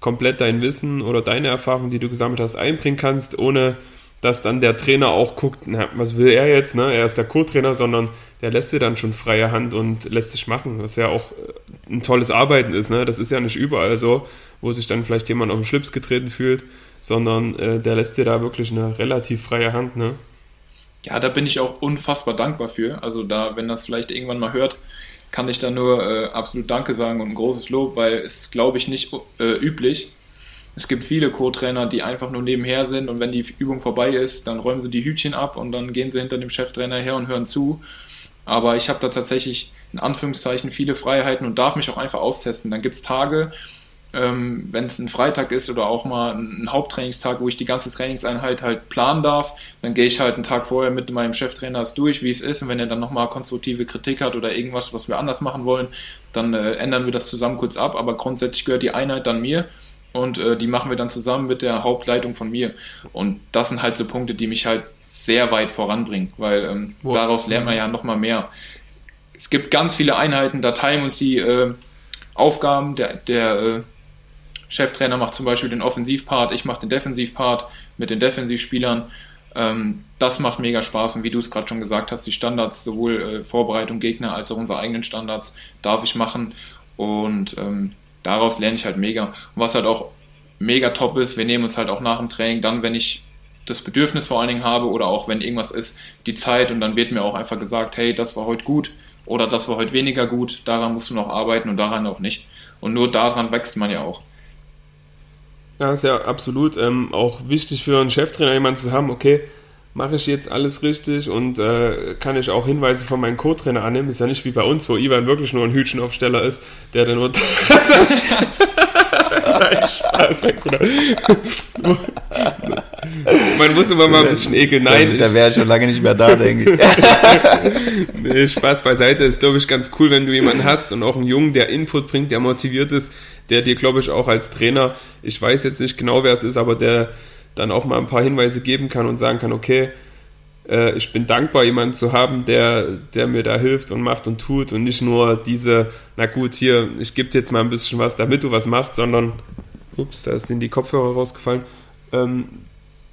komplett dein Wissen oder deine Erfahrung, die du gesammelt hast, einbringen kannst, ohne dass dann der Trainer auch guckt, na, was will er jetzt, ne? Er ist der Co-Trainer, sondern der lässt dir dann schon freie Hand und lässt sich machen, was ja auch äh, ein tolles Arbeiten ist, ne? Das ist ja nicht überall so, wo sich dann vielleicht jemand auf den Schlips getreten fühlt, sondern äh, der lässt dir da wirklich eine relativ freie Hand, ne? Ja, da bin ich auch unfassbar dankbar für. Also da, wenn das vielleicht irgendwann mal hört, kann ich da nur äh, absolut Danke sagen und ein großes Lob, weil es, glaube ich, nicht äh, üblich. Es gibt viele Co-Trainer, die einfach nur nebenher sind und wenn die Übung vorbei ist, dann räumen sie die Hütchen ab und dann gehen sie hinter dem Cheftrainer her und hören zu. Aber ich habe da tatsächlich in Anführungszeichen viele Freiheiten und darf mich auch einfach austesten. Dann gibt es Tage, ähm, wenn es ein Freitag ist oder auch mal ein Haupttrainingstag, wo ich die ganze Trainingseinheit halt planen darf, dann gehe ich halt einen Tag vorher mit meinem Cheftrainer durch, wie es ist. Und wenn er dann nochmal konstruktive Kritik hat oder irgendwas, was wir anders machen wollen, dann äh, ändern wir das zusammen kurz ab. Aber grundsätzlich gehört die Einheit dann mir und äh, die machen wir dann zusammen mit der Hauptleitung von mir. Und das sind halt so Punkte, die mich halt sehr weit voranbringen, weil ähm, wow. daraus lernt man ja nochmal mehr. Es gibt ganz viele Einheiten, da teilen uns die äh, Aufgaben der, der äh, Cheftrainer macht zum Beispiel den Offensivpart, ich mache den Defensivpart mit den Defensivspielern. Ähm, das macht mega Spaß und wie du es gerade schon gesagt hast, die Standards, sowohl äh, Vorbereitung Gegner als auch unsere eigenen Standards, darf ich machen und ähm, daraus lerne ich halt mega. Und was halt auch mega top ist, wir nehmen uns halt auch nach dem Training dann, wenn ich das Bedürfnis vor allen Dingen habe oder auch wenn irgendwas ist, die Zeit und dann wird mir auch einfach gesagt, hey, das war heute gut oder das war heute weniger gut, daran musst du noch arbeiten und daran auch nicht. Und nur daran wächst man ja auch. Ja, ist ja absolut ähm, auch wichtig für einen Cheftrainer, jemanden zu haben, okay, mache ich jetzt alles richtig und äh, kann ich auch Hinweise von meinem Co-Trainer annehmen. Ist ja nicht wie bei uns, wo Ivan wirklich nur ein Hütchenaufsteller ist, der dann nur. Nein, Spaß, Man muss immer mal ein bisschen ekeln. Nein, da, da wäre ich schon lange nicht mehr da, denke ich. nee, Spaß beiseite. Ist, glaube ich, ganz cool, wenn du jemanden hast und auch einen Jungen, der Input bringt, der motiviert ist, der dir, glaube ich, auch als Trainer, ich weiß jetzt nicht genau, wer es ist, aber der dann auch mal ein paar Hinweise geben kann und sagen kann, okay, äh, ich bin dankbar, jemanden zu haben, der, der mir da hilft und macht und tut und nicht nur diese, na gut, hier, ich gebe dir jetzt mal ein bisschen was, damit du was machst, sondern, ups, da sind die Kopfhörer rausgefallen, ähm,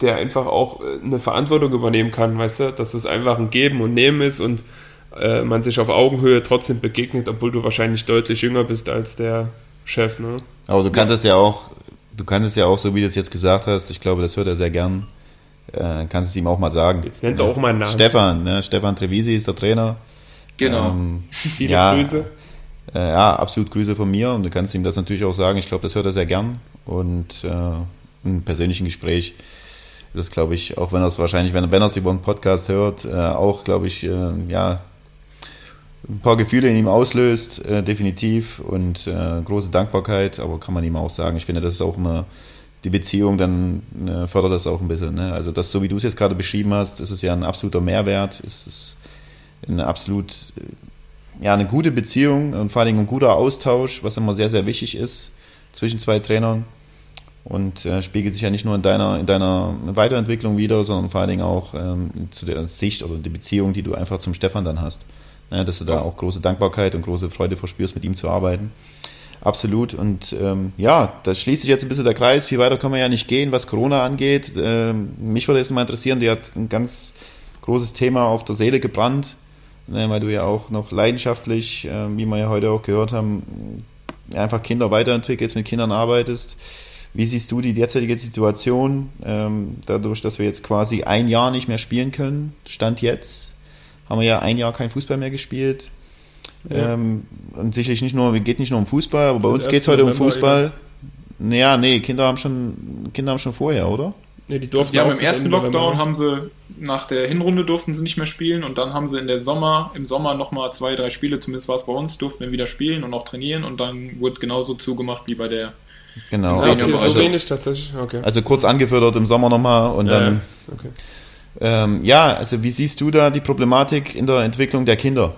der einfach auch äh, eine Verantwortung übernehmen kann, weißt du, dass es einfach ein Geben und Nehmen ist und äh, man sich auf Augenhöhe trotzdem begegnet, obwohl du wahrscheinlich deutlich jünger bist als der Chef, ne? Aber du kannst es ja auch, du kannst es ja auch, so wie du es jetzt gesagt hast, ich glaube, das hört er sehr gern, äh, kannst es ihm auch mal sagen. Jetzt nennt er auch mal einen Namen. Stefan, ne? Stefan Trevisi ist der Trainer. Genau. Ähm, Viele ja, Grüße. Äh, ja, absolut Grüße von mir und du kannst ihm das natürlich auch sagen. Ich glaube, das hört er sehr gern und äh, im persönlichen Gespräch das, glaube ich, auch wenn er es wahrscheinlich, wenn, wenn er es über einen Podcast hört, äh, auch, glaube ich, äh, ja, ein paar Gefühle in ihm auslöst, äh, definitiv und äh, große Dankbarkeit, aber kann man ihm auch sagen. Ich finde, das ist auch immer die Beziehung, dann äh, fördert das auch ein bisschen. Ne? Also das, so wie du es jetzt gerade beschrieben hast, ist es ja ein absoluter Mehrwert, ist es eine absolut, äh, ja, eine gute Beziehung und vor Dingen ein guter Austausch, was immer sehr, sehr wichtig ist zwischen zwei Trainern und äh, spiegelt sich ja nicht nur in deiner, in deiner Weiterentwicklung wieder, sondern vor allen Dingen auch ähm, zu der Sicht oder die Beziehung, die du einfach zum Stefan dann hast. Ja, dass du da auch große Dankbarkeit und große Freude verspürst, mit ihm zu arbeiten. Absolut. Und ähm, ja, da schließt sich jetzt ein bisschen der Kreis. Viel weiter können wir ja nicht gehen, was Corona angeht. Ähm, mich würde jetzt mal interessieren, die hat ein ganz großes Thema auf der Seele gebrannt, ne, weil du ja auch noch leidenschaftlich, äh, wie wir ja heute auch gehört haben, einfach Kinder weiterentwickelst, mit Kindern arbeitest. Wie siehst du die derzeitige Situation, ähm, dadurch, dass wir jetzt quasi ein Jahr nicht mehr spielen können? Stand jetzt? haben wir ja ein Jahr kein Fußball mehr gespielt. Ja. Ähm, und sicherlich nicht nur, geht nicht nur um Fußball, aber bei uns geht es heute um Fußball. Naja, nee, Kinder haben schon, Kinder haben schon vorher, oder? Nee, die durften die haben im ersten Lockdown haben sie nach der Hinrunde durften sie nicht mehr spielen und dann haben sie in der Sommer im Sommer noch mal zwei drei Spiele zumindest war es bei uns durften wir wieder spielen und auch trainieren und dann wurde genauso zugemacht wie bei der genau also, so also, wenig tatsächlich okay. also kurz angefördert im Sommer noch mal und ja, dann ja. Okay. Ähm, ja also wie siehst du da die Problematik in der Entwicklung der Kinder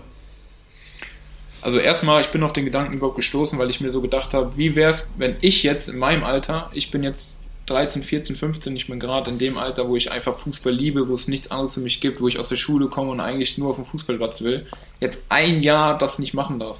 also erstmal, ich bin auf den Gedanken überhaupt gestoßen, weil ich mir so gedacht habe, wie wäre es, wenn ich jetzt in meinem Alter, ich bin jetzt 13, 14, 15, ich bin gerade in dem Alter, wo ich einfach Fußball liebe, wo es nichts anderes für mich gibt, wo ich aus der Schule komme und eigentlich nur auf dem Fußballplatz will, jetzt ein Jahr das nicht machen darf.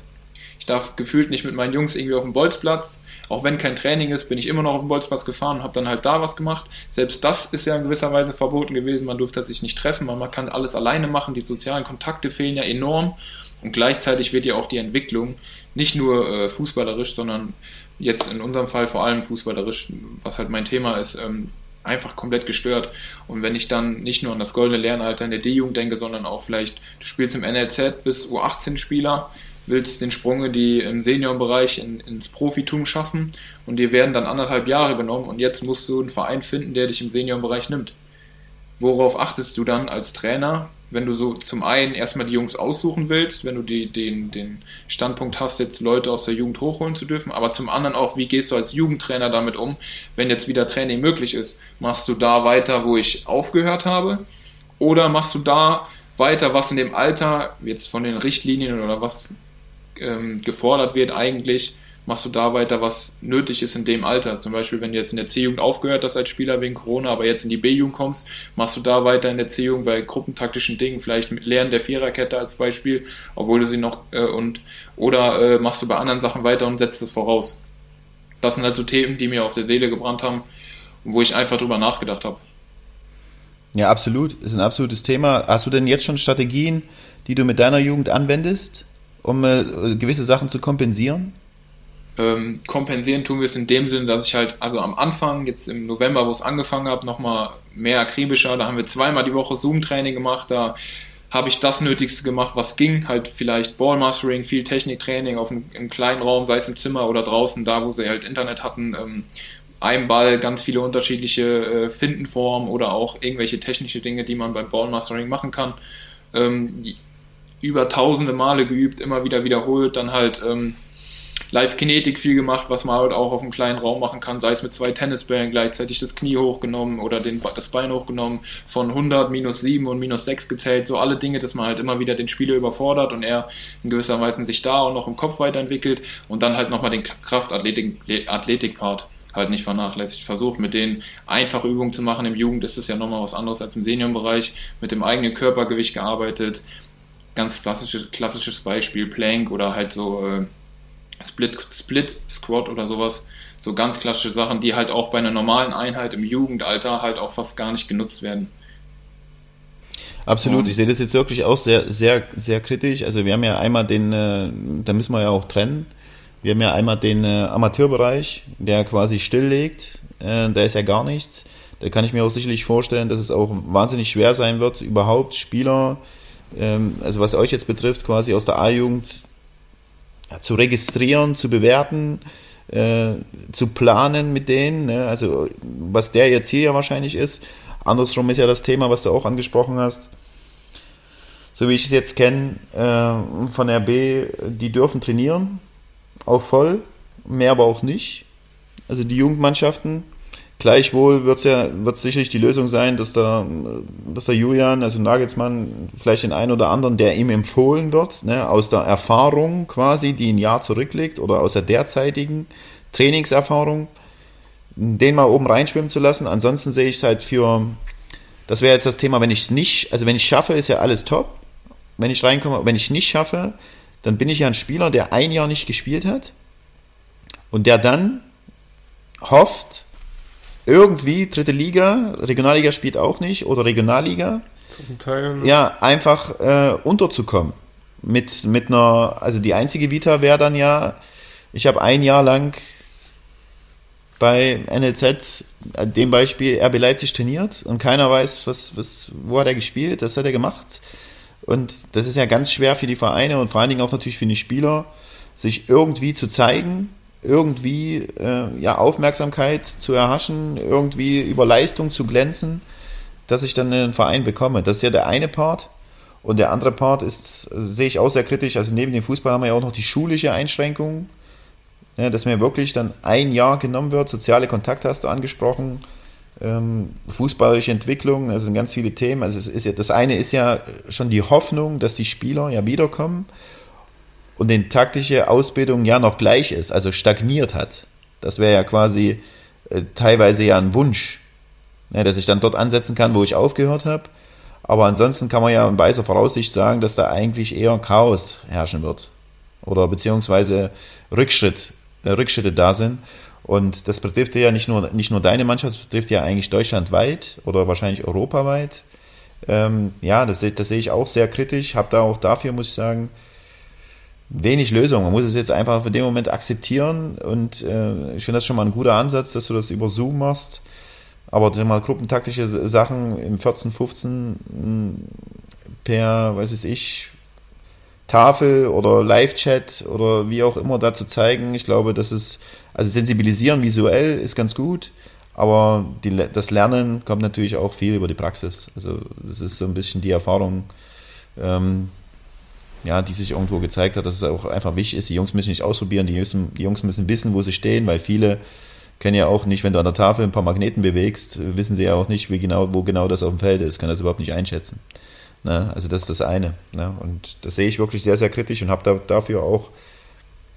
Ich darf gefühlt nicht mit meinen Jungs irgendwie auf dem Bolzplatz, auch wenn kein Training ist, bin ich immer noch auf dem Bolzplatz gefahren und habe dann halt da was gemacht. Selbst das ist ja in gewisser Weise verboten gewesen, man durfte sich nicht treffen, man kann alles alleine machen, die sozialen Kontakte fehlen ja enorm und gleichzeitig wird ja auch die Entwicklung nicht nur äh, fußballerisch, sondern jetzt in unserem Fall vor allem fußballerisch, was halt mein Thema ist, ähm, einfach komplett gestört. Und wenn ich dann nicht nur an das goldene Lernalter in der D-Jugend denke, sondern auch vielleicht, du spielst im NLZ bis U18-Spieler, willst den Sprung die im Seniorenbereich in, ins Profitum schaffen und dir werden dann anderthalb Jahre genommen und jetzt musst du einen Verein finden, der dich im Seniorenbereich nimmt. Worauf achtest du dann als Trainer, wenn du so zum einen erstmal die Jungs aussuchen willst, wenn du die, den, den Standpunkt hast, jetzt Leute aus der Jugend hochholen zu dürfen, aber zum anderen auch, wie gehst du als Jugendtrainer damit um, wenn jetzt wieder Training möglich ist? Machst du da weiter, wo ich aufgehört habe? Oder machst du da weiter, was in dem Alter jetzt von den Richtlinien oder was ähm, gefordert wird eigentlich, machst du da weiter, was nötig ist in dem Alter. Zum Beispiel, wenn du jetzt in der C-Jugend aufgehört hast als Spieler wegen Corona, aber jetzt in die B-Jugend kommst, machst du da weiter in der C-Jugend bei gruppentaktischen Dingen, vielleicht mit Lernen der Viererkette als Beispiel, obwohl du sie noch äh, und oder äh, machst du bei anderen Sachen weiter und setzt es voraus. Das sind also Themen, die mir auf der Seele gebrannt haben und wo ich einfach drüber nachgedacht habe. Ja, absolut. Ist ein absolutes Thema. Hast du denn jetzt schon Strategien, die du mit deiner Jugend anwendest, um äh, gewisse Sachen zu kompensieren? Ähm, kompensieren tun wir es in dem Sinne, dass ich halt, also am Anfang, jetzt im November, wo es angefangen habe, nochmal mehr akribischer, da haben wir zweimal die Woche Zoom-Training gemacht, da habe ich das Nötigste gemacht, was ging, halt vielleicht Ballmastering, viel Techniktraining auf einem, einem, kleinen Raum, sei es im Zimmer oder draußen, da wo sie halt Internet hatten, ähm, ein Ball, ganz viele unterschiedliche äh, Findenformen oder auch irgendwelche technische Dinge, die man beim Ballmastering machen kann. Ähm, über tausende Male geübt, immer wieder wiederholt, dann halt ähm, Live-Kinetik viel gemacht, was man halt auch auf einem kleinen Raum machen kann, sei es mit zwei Tennisbällen gleichzeitig das Knie hochgenommen oder den, das Bein hochgenommen, von 100, minus 7 und minus 6 gezählt, so alle Dinge, dass man halt immer wieder den Spieler überfordert und er in gewisser Weise sich da und noch im Kopf weiterentwickelt und dann halt nochmal den Kraftathletik-Part halt nicht vernachlässigt. Versucht mit denen einfache Übungen zu machen. Im Jugend ist es ja nochmal was anderes als im Seniorenbereich. Mit dem eigenen Körpergewicht gearbeitet. Ganz klassisches, klassisches Beispiel, Plank oder halt so äh, Split, Split Squat oder sowas. So ganz klassische Sachen, die halt auch bei einer normalen Einheit im Jugendalter halt auch fast gar nicht genutzt werden. Absolut, ich sehe das jetzt wirklich auch sehr, sehr, sehr kritisch. Also wir haben ja einmal den, äh, da müssen wir ja auch trennen. Wir haben ja einmal den äh, Amateurbereich, der quasi stilllegt. Äh, da ist ja gar nichts. Da kann ich mir auch sicherlich vorstellen, dass es auch wahnsinnig schwer sein wird, überhaupt Spieler, ähm, also was euch jetzt betrifft, quasi aus der A-Jugend zu registrieren, zu bewerten, äh, zu planen mit denen. Ne? Also was der jetzt hier ja wahrscheinlich ist. Andersrum ist ja das Thema, was du auch angesprochen hast. So wie ich es jetzt kenne äh, von RB, die dürfen trainieren, auch voll, mehr aber auch nicht. Also die Jugendmannschaften Gleichwohl wird es ja, wird sicherlich die Lösung sein, dass der, dass der Julian, also Nagelsmann, vielleicht den einen oder anderen, der ihm empfohlen wird, ne, aus der Erfahrung quasi, die ein Jahr zurückliegt, oder aus der derzeitigen Trainingserfahrung, den mal oben reinschwimmen zu lassen. Ansonsten sehe ich es halt für, das wäre jetzt das Thema, wenn ich es nicht, also wenn ich schaffe, ist ja alles top. Wenn ich reinkomme, wenn ich nicht schaffe, dann bin ich ja ein Spieler, der ein Jahr nicht gespielt hat und der dann hofft, irgendwie dritte Liga, Regionalliga spielt auch nicht oder Regionalliga. Zum Teil. Ne? Ja, einfach äh, unterzukommen. Mit, mit einer, also die einzige Vita wäre dann ja, ich habe ein Jahr lang bei NLZ, an dem Beispiel RB Leipzig trainiert und keiner weiß, was, was, wo hat er gespielt, das hat er gemacht. Und das ist ja ganz schwer für die Vereine und vor allen Dingen auch natürlich für die Spieler, sich irgendwie zu zeigen, irgendwie äh, ja, Aufmerksamkeit zu erhaschen, irgendwie über Leistung zu glänzen, dass ich dann einen Verein bekomme. Das ist ja der eine Part. Und der andere Part ist, sehe ich auch sehr kritisch, also neben dem Fußball haben wir ja auch noch die schulische Einschränkung, ja, dass mir wirklich dann ein Jahr genommen wird, soziale Kontakte hast du angesprochen, ähm, fußballerische Entwicklung, das sind ganz viele Themen. Also es ist ja, das eine ist ja schon die Hoffnung, dass die Spieler ja wiederkommen und die taktische Ausbildung ja noch gleich ist, also stagniert hat. Das wäre ja quasi äh, teilweise ja ein Wunsch, ne, dass ich dann dort ansetzen kann, wo ich aufgehört habe. Aber ansonsten kann man ja in weiser Voraussicht sagen, dass da eigentlich eher Chaos herrschen wird. Oder beziehungsweise Rückschritt, äh, Rückschritte da sind. Und das betrifft ja nicht nur, nicht nur deine Mannschaft, das betrifft ja eigentlich deutschlandweit oder wahrscheinlich europaweit. Ähm, ja, das, das sehe ich auch sehr kritisch. Habe da auch dafür, muss ich sagen, wenig Lösung. Man muss es jetzt einfach für den Moment akzeptieren und äh, ich finde das schon mal ein guter Ansatz, dass du das über Zoom machst. Aber mal gruppentaktische Sachen im 14, 15 hm, per, weiß ich, Tafel oder Live-Chat oder wie auch immer da zu zeigen. Ich glaube, das ist, also sensibilisieren visuell ist ganz gut, aber die, das Lernen kommt natürlich auch viel über die Praxis. Also das ist so ein bisschen die Erfahrung, ähm, ja, die sich irgendwo gezeigt hat, dass es auch einfach wichtig ist. Die Jungs müssen nicht ausprobieren, die Jungs, die Jungs müssen wissen, wo sie stehen, weil viele können ja auch nicht, wenn du an der Tafel ein paar Magneten bewegst, wissen sie ja auch nicht, wie genau, wo genau das auf dem Feld ist, können das überhaupt nicht einschätzen. Ne? Also das ist das eine. Ne? Und das sehe ich wirklich sehr, sehr kritisch und habe da, dafür auch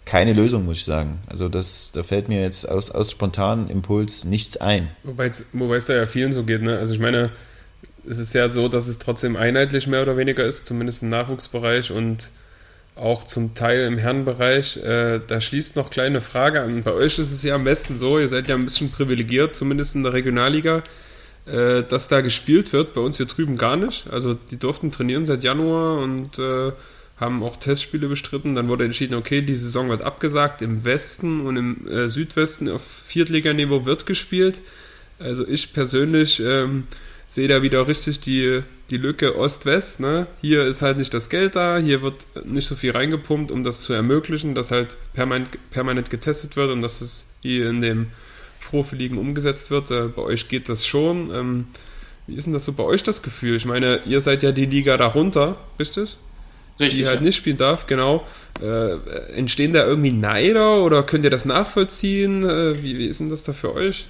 keine Lösung, muss ich sagen. Also das, da fällt mir jetzt aus, aus spontanen Impuls nichts ein. Wobei es da ja vielen so geht. Ne? Also ich meine, es ist ja so, dass es trotzdem einheitlich mehr oder weniger ist, zumindest im Nachwuchsbereich und auch zum Teil im Herrenbereich. Äh, da schließt noch kleine Frage an. Bei euch ist es ja am besten so, ihr seid ja ein bisschen privilegiert, zumindest in der Regionalliga, äh, dass da gespielt wird. Bei uns hier drüben gar nicht. Also die durften trainieren seit Januar und äh, haben auch Testspiele bestritten. Dann wurde entschieden, okay, die Saison wird abgesagt. Im Westen und im äh, Südwesten auf Viertliganiveau wird gespielt. Also ich persönlich ähm, sehe da wieder richtig die, die Lücke Ost-West. Ne? Hier ist halt nicht das Geld da, hier wird nicht so viel reingepumpt, um das zu ermöglichen, dass halt permanent, permanent getestet wird und dass es hier in den Profiligen umgesetzt wird. Äh, bei euch geht das schon. Ähm, wie ist denn das so bei euch das Gefühl? Ich meine, ihr seid ja die Liga darunter, richtig? Richtig. Die halt ja. nicht spielen darf, genau. Äh, entstehen da irgendwie Neider oder könnt ihr das nachvollziehen? Äh, wie, wie ist denn das da für euch?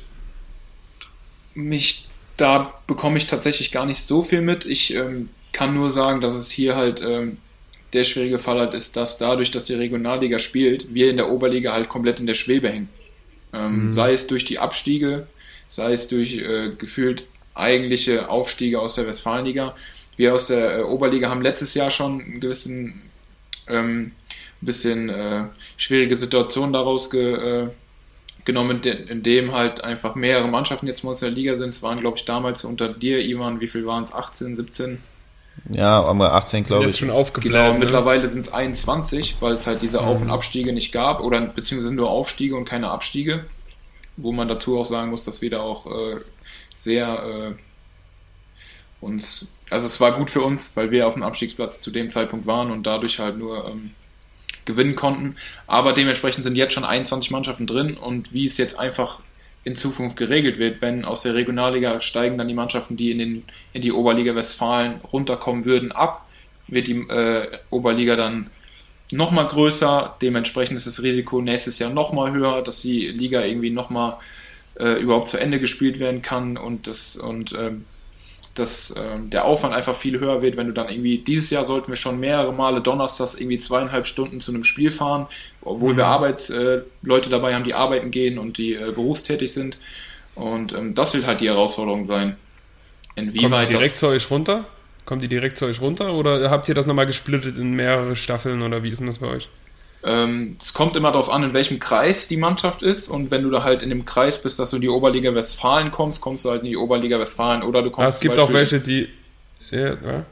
Mich da bekomme ich tatsächlich gar nicht so viel mit. Ich ähm, kann nur sagen, dass es hier halt ähm, der schwierige Fall halt ist, dass dadurch, dass die Regionalliga spielt, wir in der Oberliga halt komplett in der Schwebe hängen. Ähm, mhm. Sei es durch die Abstiege, sei es durch äh, gefühlt eigentliche Aufstiege aus der Westfalenliga. Wir aus der äh, Oberliga haben letztes Jahr schon einen gewissen ähm, bisschen äh, schwierige Situation daraus ge, äh, genommen, in dem halt einfach mehrere Mannschaften jetzt mal aus der Liga sind. Es waren, glaube ich, damals unter dir, Ivan, wie viel waren es? 18, 17? Ja, aber 18, glaube ich. Ist schon aufgebläht. Genau, ne? mittlerweile sind es 21, weil es halt diese Auf- und Abstiege nicht gab oder beziehungsweise nur Aufstiege und keine Abstiege. Wo man dazu auch sagen muss, dass wir da auch äh, sehr äh, uns, also es war gut für uns, weil wir auf dem Abstiegsplatz zu dem Zeitpunkt waren und dadurch halt nur ähm, gewinnen konnten. Aber dementsprechend sind jetzt schon 21 Mannschaften drin und wie es jetzt einfach in Zukunft geregelt wird, wenn aus der Regionalliga steigen dann die Mannschaften, die in, den, in die Oberliga Westfalen runterkommen würden, ab, wird die äh, Oberliga dann nochmal größer. Dementsprechend ist das Risiko nächstes Jahr nochmal höher, dass die Liga irgendwie nochmal äh, überhaupt zu Ende gespielt werden kann und das und ähm, dass ähm, der Aufwand einfach viel höher wird, wenn du dann irgendwie, dieses Jahr sollten wir schon mehrere Male donnerstags irgendwie zweieinhalb Stunden zu einem Spiel fahren, obwohl mhm. wir Arbeitsleute äh, dabei haben, die arbeiten gehen und die äh, berufstätig sind. Und ähm, das wird halt die Herausforderung sein. Inwieweit Kommt die direkt zu euch runter? Kommt die direkt zu euch runter oder habt ihr das nochmal gesplittet in mehrere Staffeln oder wie ist denn das bei euch? Ähm, es kommt immer darauf an, in welchem Kreis die Mannschaft ist. Und wenn du da halt in dem Kreis bist, dass du in die Oberliga Westfalen kommst, kommst du halt in die Oberliga Westfalen oder du kommst. Ah, es gibt auch welche, die. Ja.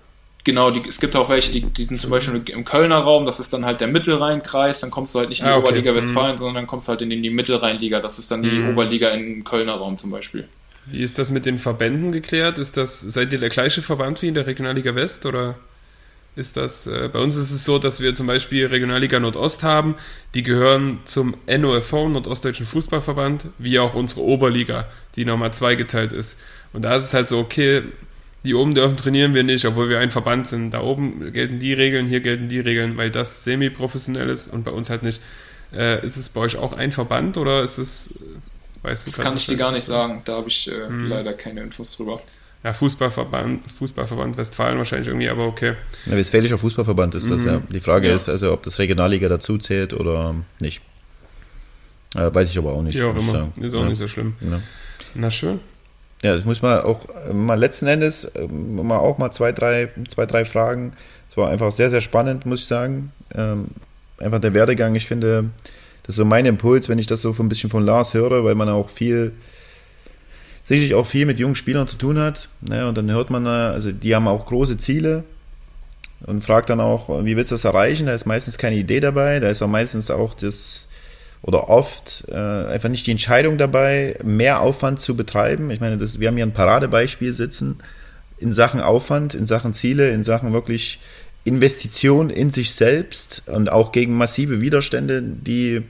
Genau, die, es gibt auch welche, die, die sind zum Beispiel im Kölner Raum, das ist dann halt der Mittelrheinkreis, dann kommst du halt nicht in die ah, okay. Oberliga mhm. Westfalen, mhm. sondern dann kommst du halt in die Mittelrheinliga, das ist dann die mhm. Oberliga im Kölner Raum zum Beispiel. Wie ist das mit den Verbänden geklärt? Ist das, seid ihr der gleiche Verband wie in der Regionalliga West oder? Ist das, äh, bei uns ist es so, dass wir zum Beispiel Regionalliga Nordost haben, die gehören zum NOFV, Nordostdeutschen Fußballverband, wie auch unsere Oberliga, die nochmal zweigeteilt ist. Und da ist es halt so, okay, die oben dürfen trainieren wir nicht, obwohl wir ein Verband sind. Da oben gelten die Regeln, hier gelten die Regeln, weil das semi-professionell ist und bei uns halt nicht. Äh, ist es bei euch auch ein Verband oder ist es, weißt du? Das kann ich dir gar nicht sagen, da habe ich äh, hm. leider keine Infos drüber. Ja, Fußballverband, Fußballverband Westfalen wahrscheinlich irgendwie, aber okay. Ja, Westfälischer Fußballverband ist das, mhm. ja. Die Frage ja. ist also, ob das Regionalliga dazu zählt oder nicht. Äh, weiß ich aber auch nicht. Ja, auch immer. Sagen. Ist auch ja. nicht so schlimm. Ja. Na schön. Ja, das muss man auch mal letzten Endes ähm, mal auch mal zwei, drei, zwei, drei Fragen. Es war einfach sehr, sehr spannend, muss ich sagen. Ähm, einfach der Werdegang, ich finde, das ist so mein Impuls, wenn ich das so ein bisschen von Lars höre, weil man auch viel, sicherlich auch viel mit jungen Spielern zu tun hat. Ne? Und dann hört man, also die haben auch große Ziele und fragt dann auch, wie willst du das erreichen? Da ist meistens keine Idee dabei, da ist auch meistens auch das, oder oft äh, einfach nicht die Entscheidung dabei, mehr Aufwand zu betreiben. Ich meine, das, wir haben hier ein Paradebeispiel sitzen in Sachen Aufwand, in Sachen Ziele, in Sachen wirklich Investition in sich selbst und auch gegen massive Widerstände, die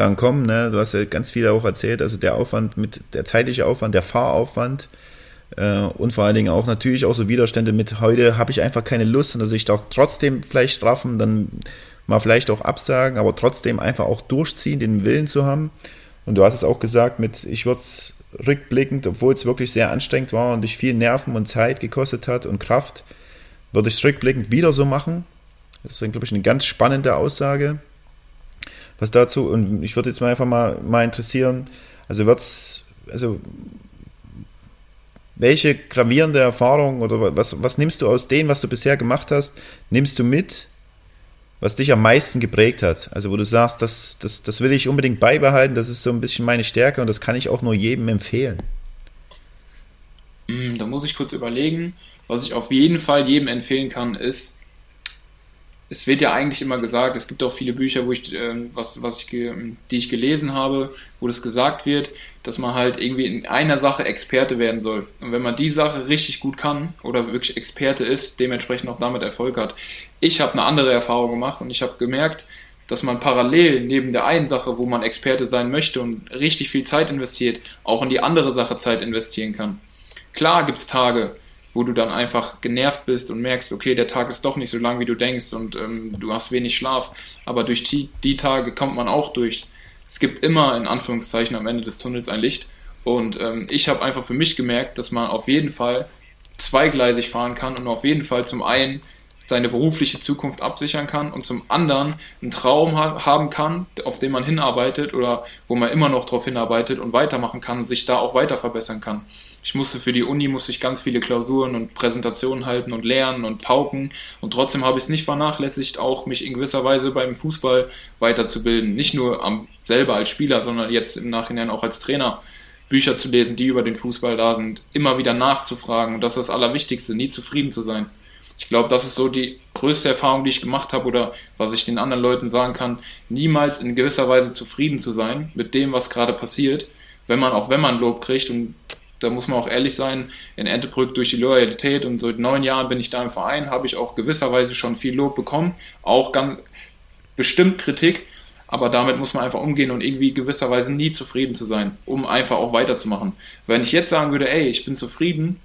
dann kommen. Ne? Du hast ja ganz viel auch erzählt, also der Aufwand mit der zeitliche Aufwand, der Fahraufwand äh, und vor allen Dingen auch natürlich auch so Widerstände mit heute habe ich einfach keine Lust und also ich doch trotzdem vielleicht straffen, dann mal vielleicht auch absagen, aber trotzdem einfach auch durchziehen, den Willen zu haben. Und du hast es auch gesagt, mit ich würde es rückblickend, obwohl es wirklich sehr anstrengend war und dich viel Nerven und Zeit gekostet hat und Kraft, würde ich es rückblickend wieder so machen. Das ist, glaube ich, eine ganz spannende Aussage. Was dazu, und ich würde jetzt mal einfach mal, mal interessieren, also wird's, also welche gravierende Erfahrung oder was, was nimmst du aus dem, was du bisher gemacht hast, nimmst du mit was dich am meisten geprägt hat? Also wo du sagst, das, das, das will ich unbedingt beibehalten, das ist so ein bisschen meine Stärke und das kann ich auch nur jedem empfehlen. Hm, da muss ich kurz überlegen. Was ich auf jeden Fall jedem empfehlen kann, ist, es wird ja eigentlich immer gesagt, es gibt auch viele Bücher, wo ich, äh, was, was ich, die ich gelesen habe, wo das gesagt wird, dass man halt irgendwie in einer Sache Experte werden soll. Und wenn man die Sache richtig gut kann oder wirklich Experte ist, dementsprechend auch damit Erfolg hat. Ich habe eine andere Erfahrung gemacht und ich habe gemerkt, dass man parallel neben der einen Sache, wo man Experte sein möchte und richtig viel Zeit investiert, auch in die andere Sache Zeit investieren kann. Klar gibt es Tage, wo du dann einfach genervt bist und merkst, okay, der Tag ist doch nicht so lang, wie du denkst und ähm, du hast wenig Schlaf. Aber durch die, die Tage kommt man auch durch. Es gibt immer in Anführungszeichen am Ende des Tunnels ein Licht. Und ähm, ich habe einfach für mich gemerkt, dass man auf jeden Fall zweigleisig fahren kann und auf jeden Fall zum einen seine berufliche Zukunft absichern kann und zum anderen einen Traum ha haben kann, auf den man hinarbeitet oder wo man immer noch darauf hinarbeitet und weitermachen kann und sich da auch weiter verbessern kann. Ich musste für die Uni musste ich ganz viele Klausuren und Präsentationen halten und lernen und pauken und trotzdem habe ich es nicht vernachlässigt, auch mich in gewisser Weise beim Fußball weiterzubilden. Nicht nur am, selber als Spieler, sondern jetzt im Nachhinein auch als Trainer. Bücher zu lesen, die über den Fußball da sind, immer wieder nachzufragen und das ist das Allerwichtigste, nie zufrieden zu sein. Ich glaube, das ist so die größte Erfahrung, die ich gemacht habe oder was ich den anderen Leuten sagen kann, niemals in gewisser Weise zufrieden zu sein mit dem, was gerade passiert, wenn man auch wenn man Lob kriegt und da muss man auch ehrlich sein, in Entebrück durch die Loyalität und seit neun Jahren bin ich da im Verein, habe ich auch gewisserweise schon viel Lob bekommen, auch ganz bestimmt Kritik, aber damit muss man einfach umgehen und irgendwie gewisserweise nie zufrieden zu sein, um einfach auch weiterzumachen. Wenn ich jetzt sagen würde, ey, ich bin zufrieden,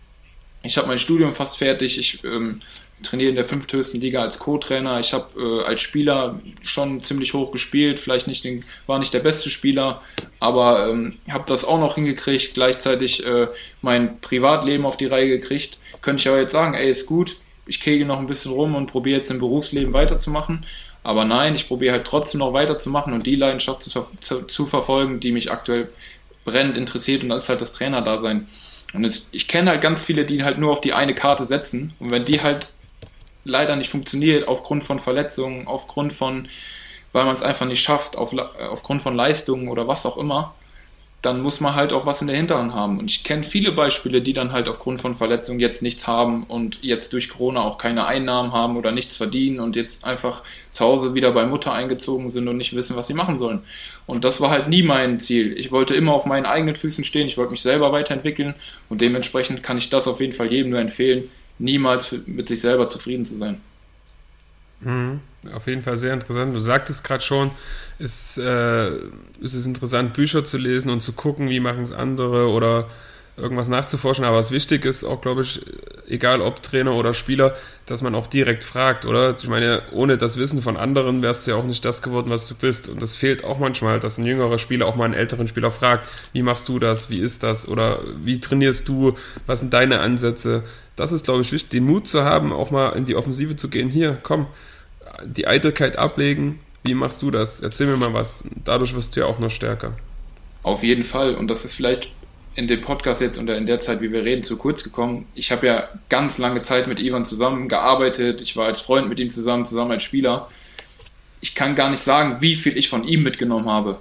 ich habe mein Studium fast fertig, ich ähm, trainiere in der fünfthöchsten Liga als Co-Trainer. Ich habe äh, als Spieler schon ziemlich hoch gespielt, vielleicht nicht den, war nicht der beste Spieler, aber ähm, habe das auch noch hingekriegt, gleichzeitig äh, mein Privatleben auf die Reihe gekriegt. Könnte ich aber jetzt sagen, ey, ist gut, ich kegel noch ein bisschen rum und probiere jetzt im Berufsleben weiterzumachen. Aber nein, ich probiere halt trotzdem noch weiterzumachen und die Leidenschaft zu, zu, zu verfolgen, die mich aktuell brennend interessiert und das ist halt das Trainerdasein. Und es, ich kenne halt ganz viele, die halt nur auf die eine Karte setzen und wenn die halt leider nicht funktioniert aufgrund von Verletzungen, aufgrund von, weil man es einfach nicht schafft, auf, aufgrund von Leistungen oder was auch immer, dann muss man halt auch was in der Hinterhand haben. Und ich kenne viele Beispiele, die dann halt aufgrund von Verletzungen jetzt nichts haben und jetzt durch Corona auch keine Einnahmen haben oder nichts verdienen und jetzt einfach zu Hause wieder bei Mutter eingezogen sind und nicht wissen, was sie machen sollen. Und das war halt nie mein Ziel. Ich wollte immer auf meinen eigenen Füßen stehen, ich wollte mich selber weiterentwickeln und dementsprechend kann ich das auf jeden Fall jedem nur empfehlen, niemals mit sich selber zufrieden zu sein. Mhm. Auf jeden Fall sehr interessant. Du sagtest gerade schon, ist, äh, ist es interessant, Bücher zu lesen und zu gucken, wie machen es andere oder irgendwas nachzuforschen. Aber was wichtig ist, auch glaube ich, egal ob Trainer oder Spieler, dass man auch direkt fragt, oder? Ich meine, ohne das Wissen von anderen wärst du ja auch nicht das geworden, was du bist. Und das fehlt auch manchmal, dass ein jüngerer Spieler auch mal einen älteren Spieler fragt, wie machst du das, wie ist das oder wie trainierst du, was sind deine Ansätze. Das ist, glaube ich, wichtig, den Mut zu haben, auch mal in die Offensive zu gehen. Hier, komm, die Eitelkeit ablegen. Wie machst du das? Erzähl mir mal was. Dadurch wirst du ja auch noch stärker. Auf jeden Fall. Und das ist vielleicht in dem Podcast jetzt oder in der Zeit, wie wir reden, zu kurz gekommen. Ich habe ja ganz lange Zeit mit Ivan zusammengearbeitet. Ich war als Freund mit ihm zusammen, zusammen als Spieler. Ich kann gar nicht sagen, wie viel ich von ihm mitgenommen habe.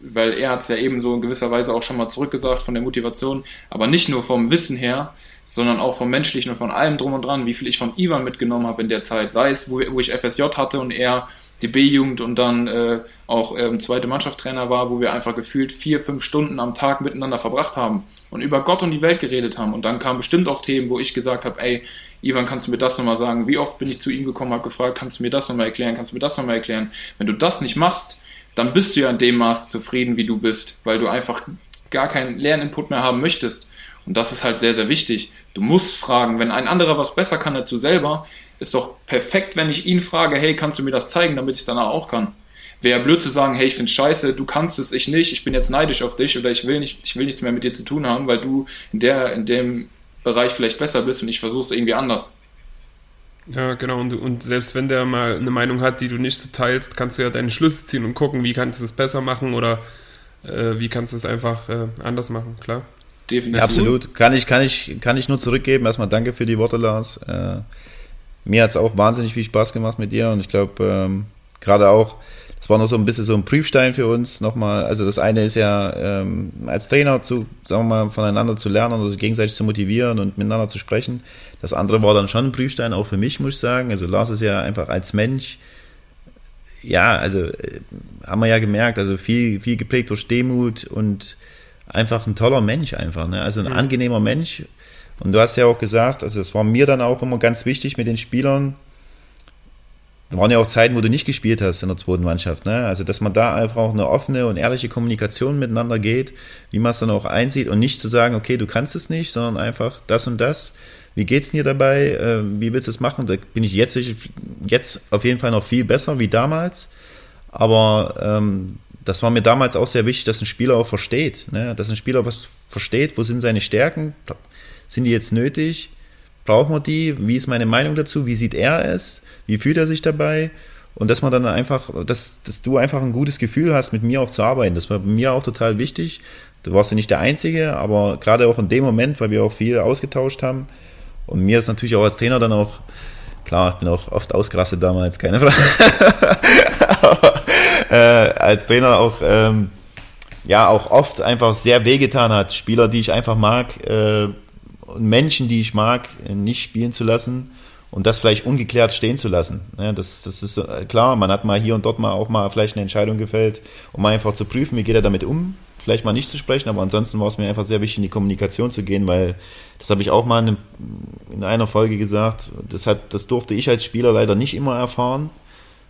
Weil er hat es ja eben so in gewisser Weise auch schon mal zurückgesagt von der Motivation. Aber nicht nur vom Wissen her, sondern auch vom Menschlichen und von allem drum und dran, wie viel ich von Ivan mitgenommen habe in der Zeit. Sei es, wo, wo ich FSJ hatte und er die B-Jugend und dann äh, auch ähm, zweite Mannschaftstrainer war, wo wir einfach gefühlt vier, fünf Stunden am Tag miteinander verbracht haben und über Gott und die Welt geredet haben. Und dann kamen bestimmt auch Themen, wo ich gesagt habe, ey, Ivan, kannst du mir das nochmal sagen? Wie oft bin ich zu ihm gekommen, habe gefragt, kannst du mir das nochmal erklären? Kannst du mir das nochmal erklären? Wenn du das nicht machst, dann bist du ja in dem Maß zufrieden, wie du bist, weil du einfach gar keinen Lerninput mehr haben möchtest. Und das ist halt sehr, sehr wichtig. Du musst fragen, wenn ein anderer was besser kann als du selber, ist doch perfekt, wenn ich ihn frage, hey, kannst du mir das zeigen, damit ich es danach auch kann. Wäre blöd zu sagen, hey, ich finde scheiße, du kannst es, ich nicht, ich bin jetzt neidisch auf dich oder ich will nicht, ich will nichts mehr mit dir zu tun haben, weil du in der, in dem Bereich vielleicht besser bist und ich versuche es irgendwie anders. Ja, genau. Und, und selbst wenn der mal eine Meinung hat, die du nicht so teilst, kannst du ja deine Schlüsse ziehen und gucken, wie kannst du es besser machen oder äh, wie kannst du es einfach äh, anders machen, klar. Definitiv. Ja, absolut. Kann ich, kann, ich, kann ich nur zurückgeben. Erstmal danke für die Worte, Lars. Äh, mir hat es auch wahnsinnig viel Spaß gemacht mit dir und ich glaube, ähm, gerade auch, das war noch so ein bisschen so ein Prüfstein für uns nochmal. Also das eine ist ja, ähm, als Trainer zu, sagen wir mal, voneinander zu lernen und sich gegenseitig zu motivieren und miteinander zu sprechen. Das andere war dann schon ein Prüfstein, auch für mich, muss ich sagen. Also Lars ist ja einfach als Mensch, ja, also äh, haben wir ja gemerkt, also viel, viel geprägt durch Demut und einfach ein toller Mensch einfach, ne? also ein mhm. angenehmer Mensch. Und du hast ja auch gesagt, also es war mir dann auch immer ganz wichtig mit den Spielern. Da waren ja auch Zeiten, wo du nicht gespielt hast in der zweiten Mannschaft. Ne? Also, dass man da einfach auch eine offene und ehrliche Kommunikation miteinander geht, wie man es dann auch einsieht und nicht zu sagen, okay, du kannst es nicht, sondern einfach das und das. Wie geht's dir dabei? Äh, wie willst du es machen? Da bin ich jetzt, jetzt auf jeden Fall noch viel besser wie damals. Aber ähm, das war mir damals auch sehr wichtig, dass ein Spieler auch versteht, ne? dass ein Spieler was versteht, wo sind seine Stärken, sind die jetzt nötig, braucht man die, wie ist meine Meinung dazu, wie sieht er es, wie fühlt er sich dabei? Und dass man dann einfach, dass, dass du einfach ein gutes Gefühl hast, mit mir auch zu arbeiten, das war mir auch total wichtig, du warst ja nicht der Einzige, aber gerade auch in dem Moment, weil wir auch viel ausgetauscht haben. Und mir ist natürlich auch als Trainer dann auch, klar, ich bin auch oft ausgerastet damals, keine Frage, äh, als Trainer auch ähm, ja auch oft einfach sehr wehgetan hat, Spieler, die ich einfach mag, äh, Menschen, die ich mag, nicht spielen zu lassen und das vielleicht ungeklärt stehen zu lassen. Ja, das, das ist äh, klar, man hat mal hier und dort mal auch mal vielleicht eine Entscheidung gefällt, um einfach zu prüfen, wie geht er damit um, vielleicht mal nicht zu sprechen, aber ansonsten war es mir einfach sehr wichtig, in die Kommunikation zu gehen, weil das habe ich auch mal in einer Folge gesagt, das, hat, das durfte ich als Spieler leider nicht immer erfahren,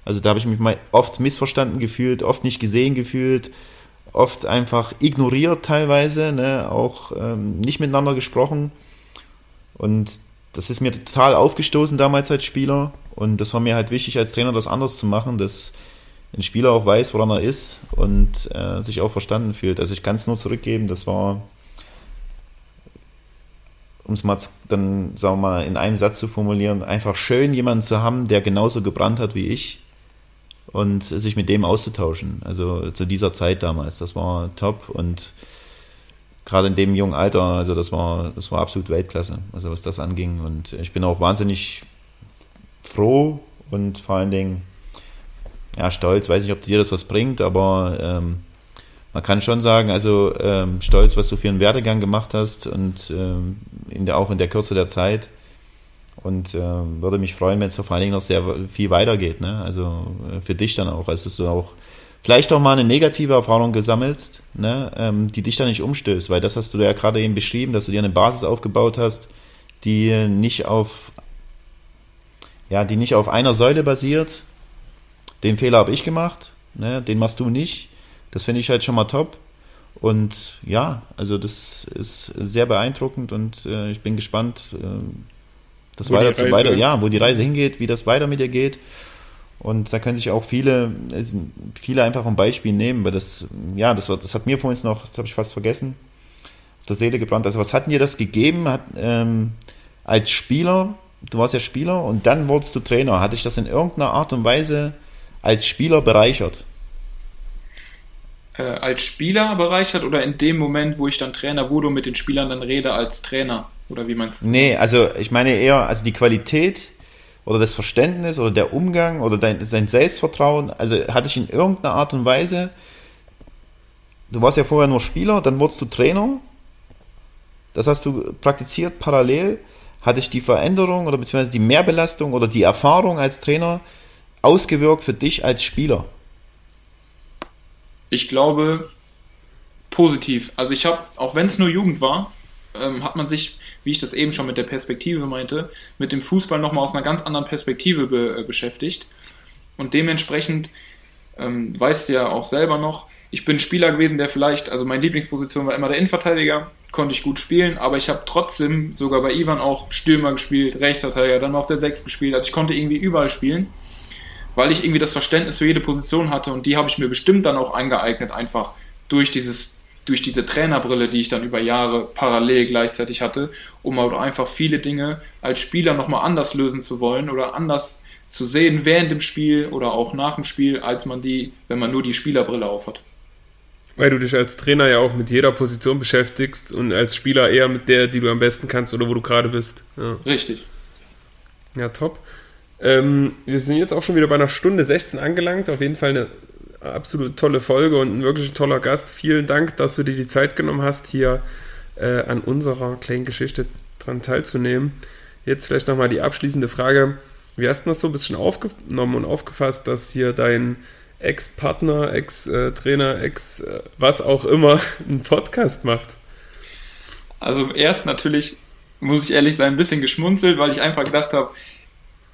also da habe ich mich mal oft missverstanden gefühlt, oft nicht gesehen gefühlt, oft einfach ignoriert teilweise, ne? auch ähm, nicht miteinander gesprochen. Und das ist mir total aufgestoßen damals als Spieler. Und das war mir halt wichtig als Trainer, das anders zu machen, dass ein Spieler auch weiß, woran er ist und äh, sich auch verstanden fühlt. Also ich kann es nur zurückgeben, das war, um es mal dann, sagen wir mal, in einem Satz zu formulieren, einfach schön, jemanden zu haben, der genauso gebrannt hat wie ich und sich mit dem auszutauschen. Also zu dieser Zeit damals, das war top und gerade in dem jungen Alter, also das war, das war absolut Weltklasse, also was das anging. Und ich bin auch wahnsinnig froh und vor allen Dingen ja, stolz, weiß nicht, ob dir das was bringt, aber ähm, man kann schon sagen, also ähm, stolz, was du für einen Werdegang gemacht hast und ähm, in der, auch in der Kürze der Zeit. Und äh, würde mich freuen, wenn es vor allen Dingen noch sehr viel weitergeht. Ne? Also äh, für dich dann auch, als dass du auch vielleicht auch mal eine negative Erfahrung gesammelt, ne? ähm, die dich dann nicht umstößt. Weil das hast du ja gerade eben beschrieben, dass du dir eine Basis aufgebaut hast, die nicht auf ja, die nicht auf einer Säule basiert. Den Fehler habe ich gemacht, ne? den machst du nicht. Das finde ich halt schon mal top. Und ja, also das ist sehr beeindruckend und äh, ich bin gespannt, äh, das wo weiter zu weiter, ja, wo die Reise hingeht, wie das weiter mit dir geht. Und da können sich auch viele, viele einfach ein Beispiel nehmen, weil das, ja, das, war, das hat mir vorhin noch, das habe ich fast vergessen, auf der Seele gebrannt. Also was hat dir das gegeben hat, ähm, als Spieler? Du warst ja Spieler und dann wurdest du Trainer. Hat dich das in irgendeiner Art und Weise als Spieler bereichert? Äh, als Spieler bereichert oder in dem Moment, wo ich dann Trainer wurde und mit den Spielern dann rede als Trainer? Oder wie meinst du? Nee, also ich meine eher, also die Qualität oder das Verständnis oder der Umgang oder dein, dein Selbstvertrauen, also hatte ich in irgendeiner Art und Weise, du warst ja vorher nur Spieler, dann wurdest du Trainer, das hast du praktiziert parallel, hatte ich die Veränderung oder beziehungsweise die Mehrbelastung oder die Erfahrung als Trainer ausgewirkt für dich als Spieler? Ich glaube positiv. Also ich habe, auch wenn es nur Jugend war, ähm, hat man sich wie ich das eben schon mit der Perspektive meinte, mit dem Fußball nochmal aus einer ganz anderen Perspektive be, äh, beschäftigt. Und dementsprechend ähm, weißt du ja auch selber noch, ich bin Spieler gewesen, der vielleicht, also meine Lieblingsposition war immer der Innenverteidiger, konnte ich gut spielen, aber ich habe trotzdem sogar bei Ivan auch Stürmer gespielt, Rechtsverteidiger, dann mal auf der 6 gespielt, also ich konnte irgendwie überall spielen, weil ich irgendwie das Verständnis für jede Position hatte und die habe ich mir bestimmt dann auch eingeeignet, einfach durch dieses durch diese Trainerbrille, die ich dann über Jahre parallel gleichzeitig hatte, um auch einfach viele Dinge als Spieler nochmal anders lösen zu wollen oder anders zu sehen während dem Spiel oder auch nach dem Spiel, als man die, wenn man nur die Spielerbrille aufhat. Weil du dich als Trainer ja auch mit jeder Position beschäftigst und als Spieler eher mit der, die du am besten kannst oder wo du gerade bist. Ja. Richtig. Ja, top. Ähm, wir sind jetzt auch schon wieder bei einer Stunde 16 angelangt. Auf jeden Fall eine absolut tolle Folge und ein wirklich toller Gast. Vielen Dank, dass du dir die Zeit genommen hast, hier äh, an unserer kleinen Geschichte dran teilzunehmen. Jetzt vielleicht nochmal die abschließende Frage. Wie hast du das so ein bisschen aufgenommen und aufgefasst, dass hier dein Ex-Partner, Ex-Trainer, Ex- äh, was auch immer einen Podcast macht? Also erst natürlich, muss ich ehrlich sein, ein bisschen geschmunzelt, weil ich einfach gedacht habe,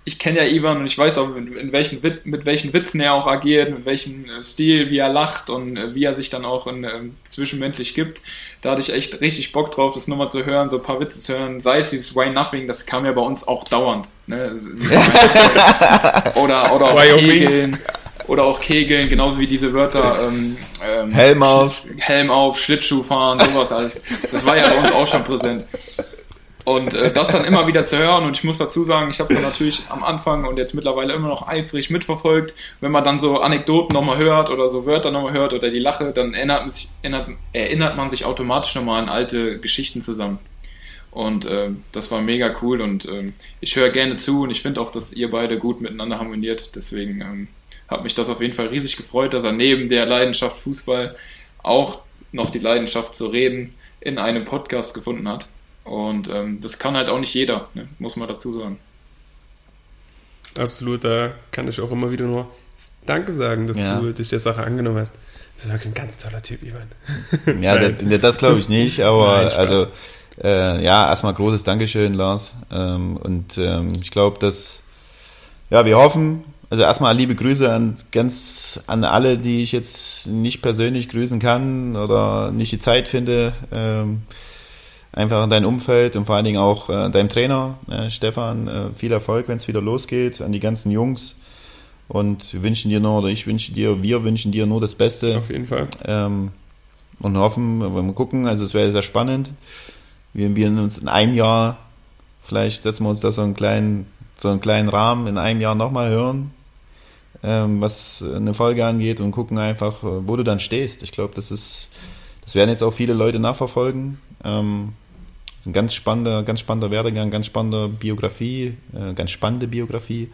ich kenne ja Ivan und ich weiß auch, in welchen, mit welchen Witzen er auch agiert, mit welchem äh, Stil, wie er lacht und äh, wie er sich dann auch in, äh, zwischenmenschlich gibt. Da hatte ich echt richtig Bock drauf, das nochmal zu hören, so ein paar Witze zu hören. Sei es dieses Why Nothing, das kam ja bei uns auch dauernd. Ne? oder, oder auch Kegeln. Oder auch Kegeln, genauso wie diese Wörter ähm, ähm, Helm auf. Helm auf, Schlittschuh fahren, sowas alles. Das war ja bei uns auch schon präsent. Und äh, das dann immer wieder zu hören, und ich muss dazu sagen, ich habe es natürlich am Anfang und jetzt mittlerweile immer noch eifrig mitverfolgt. Wenn man dann so Anekdoten nochmal hört oder so Wörter nochmal hört oder die Lache, dann erinnert man sich, erinnert, erinnert man sich automatisch nochmal an alte Geschichten zusammen. Und äh, das war mega cool und äh, ich höre gerne zu und ich finde auch, dass ihr beide gut miteinander harmoniert. Deswegen ähm, hat mich das auf jeden Fall riesig gefreut, dass er neben der Leidenschaft Fußball auch noch die Leidenschaft zu reden in einem Podcast gefunden hat. Und ähm, das kann halt auch nicht jeder, ne? muss man dazu sagen. Absolut, da kann ich auch immer wieder nur Danke sagen, dass ja. du dich der Sache angenommen hast. Du bist wirklich ein ganz toller Typ, Ivan. Ja, das, das glaube ich nicht, aber Nein, also äh, ja, erstmal großes Dankeschön, Lars. Ähm, und ähm, ich glaube, dass ja, wir hoffen, also erstmal liebe Grüße an ganz an alle, die ich jetzt nicht persönlich grüßen kann oder nicht die Zeit finde. Ähm, einfach in dein Umfeld und vor allen Dingen auch äh, deinem Trainer, äh, Stefan, äh, viel Erfolg, wenn es wieder losgeht, an die ganzen Jungs. Und wir wünschen dir nur, oder ich wünsche dir, wir wünschen dir nur das Beste. Auf jeden Fall. Ähm, und hoffen, wenn wir gucken, also es wäre sehr spannend. Wir, wir uns in einem Jahr, vielleicht setzen wir uns da so einen kleinen, so einen kleinen Rahmen, in einem Jahr nochmal hören, ähm, was eine Folge angeht und gucken einfach, wo du dann stehst. Ich glaube, das ist, das werden jetzt auch viele Leute nachverfolgen. Ähm, ist ein ganz spannender, ganz spannender Werdegang, ganz spannende Biografie, äh, ganz spannende Biografie.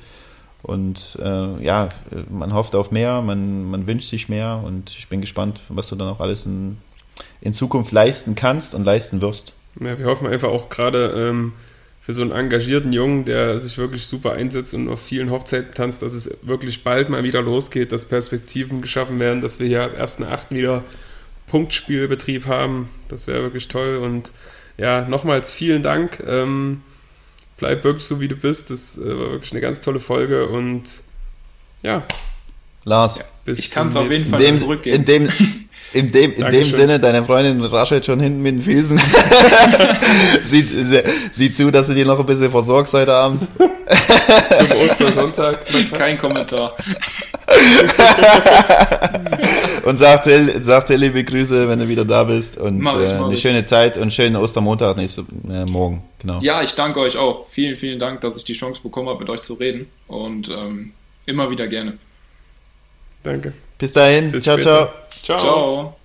Und äh, ja, man hofft auf mehr, man, man wünscht sich mehr und ich bin gespannt, was du dann auch alles in, in Zukunft leisten kannst und leisten wirst. Ja, wir hoffen einfach auch gerade ähm, für so einen engagierten Jungen, der sich wirklich super einsetzt und auf vielen Hochzeiten tanzt, dass es wirklich bald mal wieder losgeht, dass Perspektiven geschaffen werden, dass wir hier ab 1.8. wieder Punktspielbetrieb haben. Das wäre wirklich toll und ja, nochmals vielen Dank. Ähm, bleib wirklich so, wie du bist. Das äh, war wirklich eine ganz tolle Folge und ja. Lars. Ja, ich kann es auf jeden Fall dem, zurückgeben. In dem, in dem, in dem Sinne, deine Freundin raschelt schon hinten mit den Füßen. sieht, sieht zu, dass du dir noch ein bisschen versorgst heute Abend. Zum Ostersonntag. Kein Kommentar. und sagt, sagt liebe Grüße, wenn du wieder da bist. Und ich, äh, eine ich. schöne Zeit und schönen Ostermontag nächste äh, Morgen. Genau. Ja, ich danke euch auch. Vielen, vielen Dank, dass ich die Chance bekommen habe, mit euch zu reden. Und ähm, immer wieder gerne. Danke. Bis dahin. Bis ciao, später. ciao. Ciao. ciao.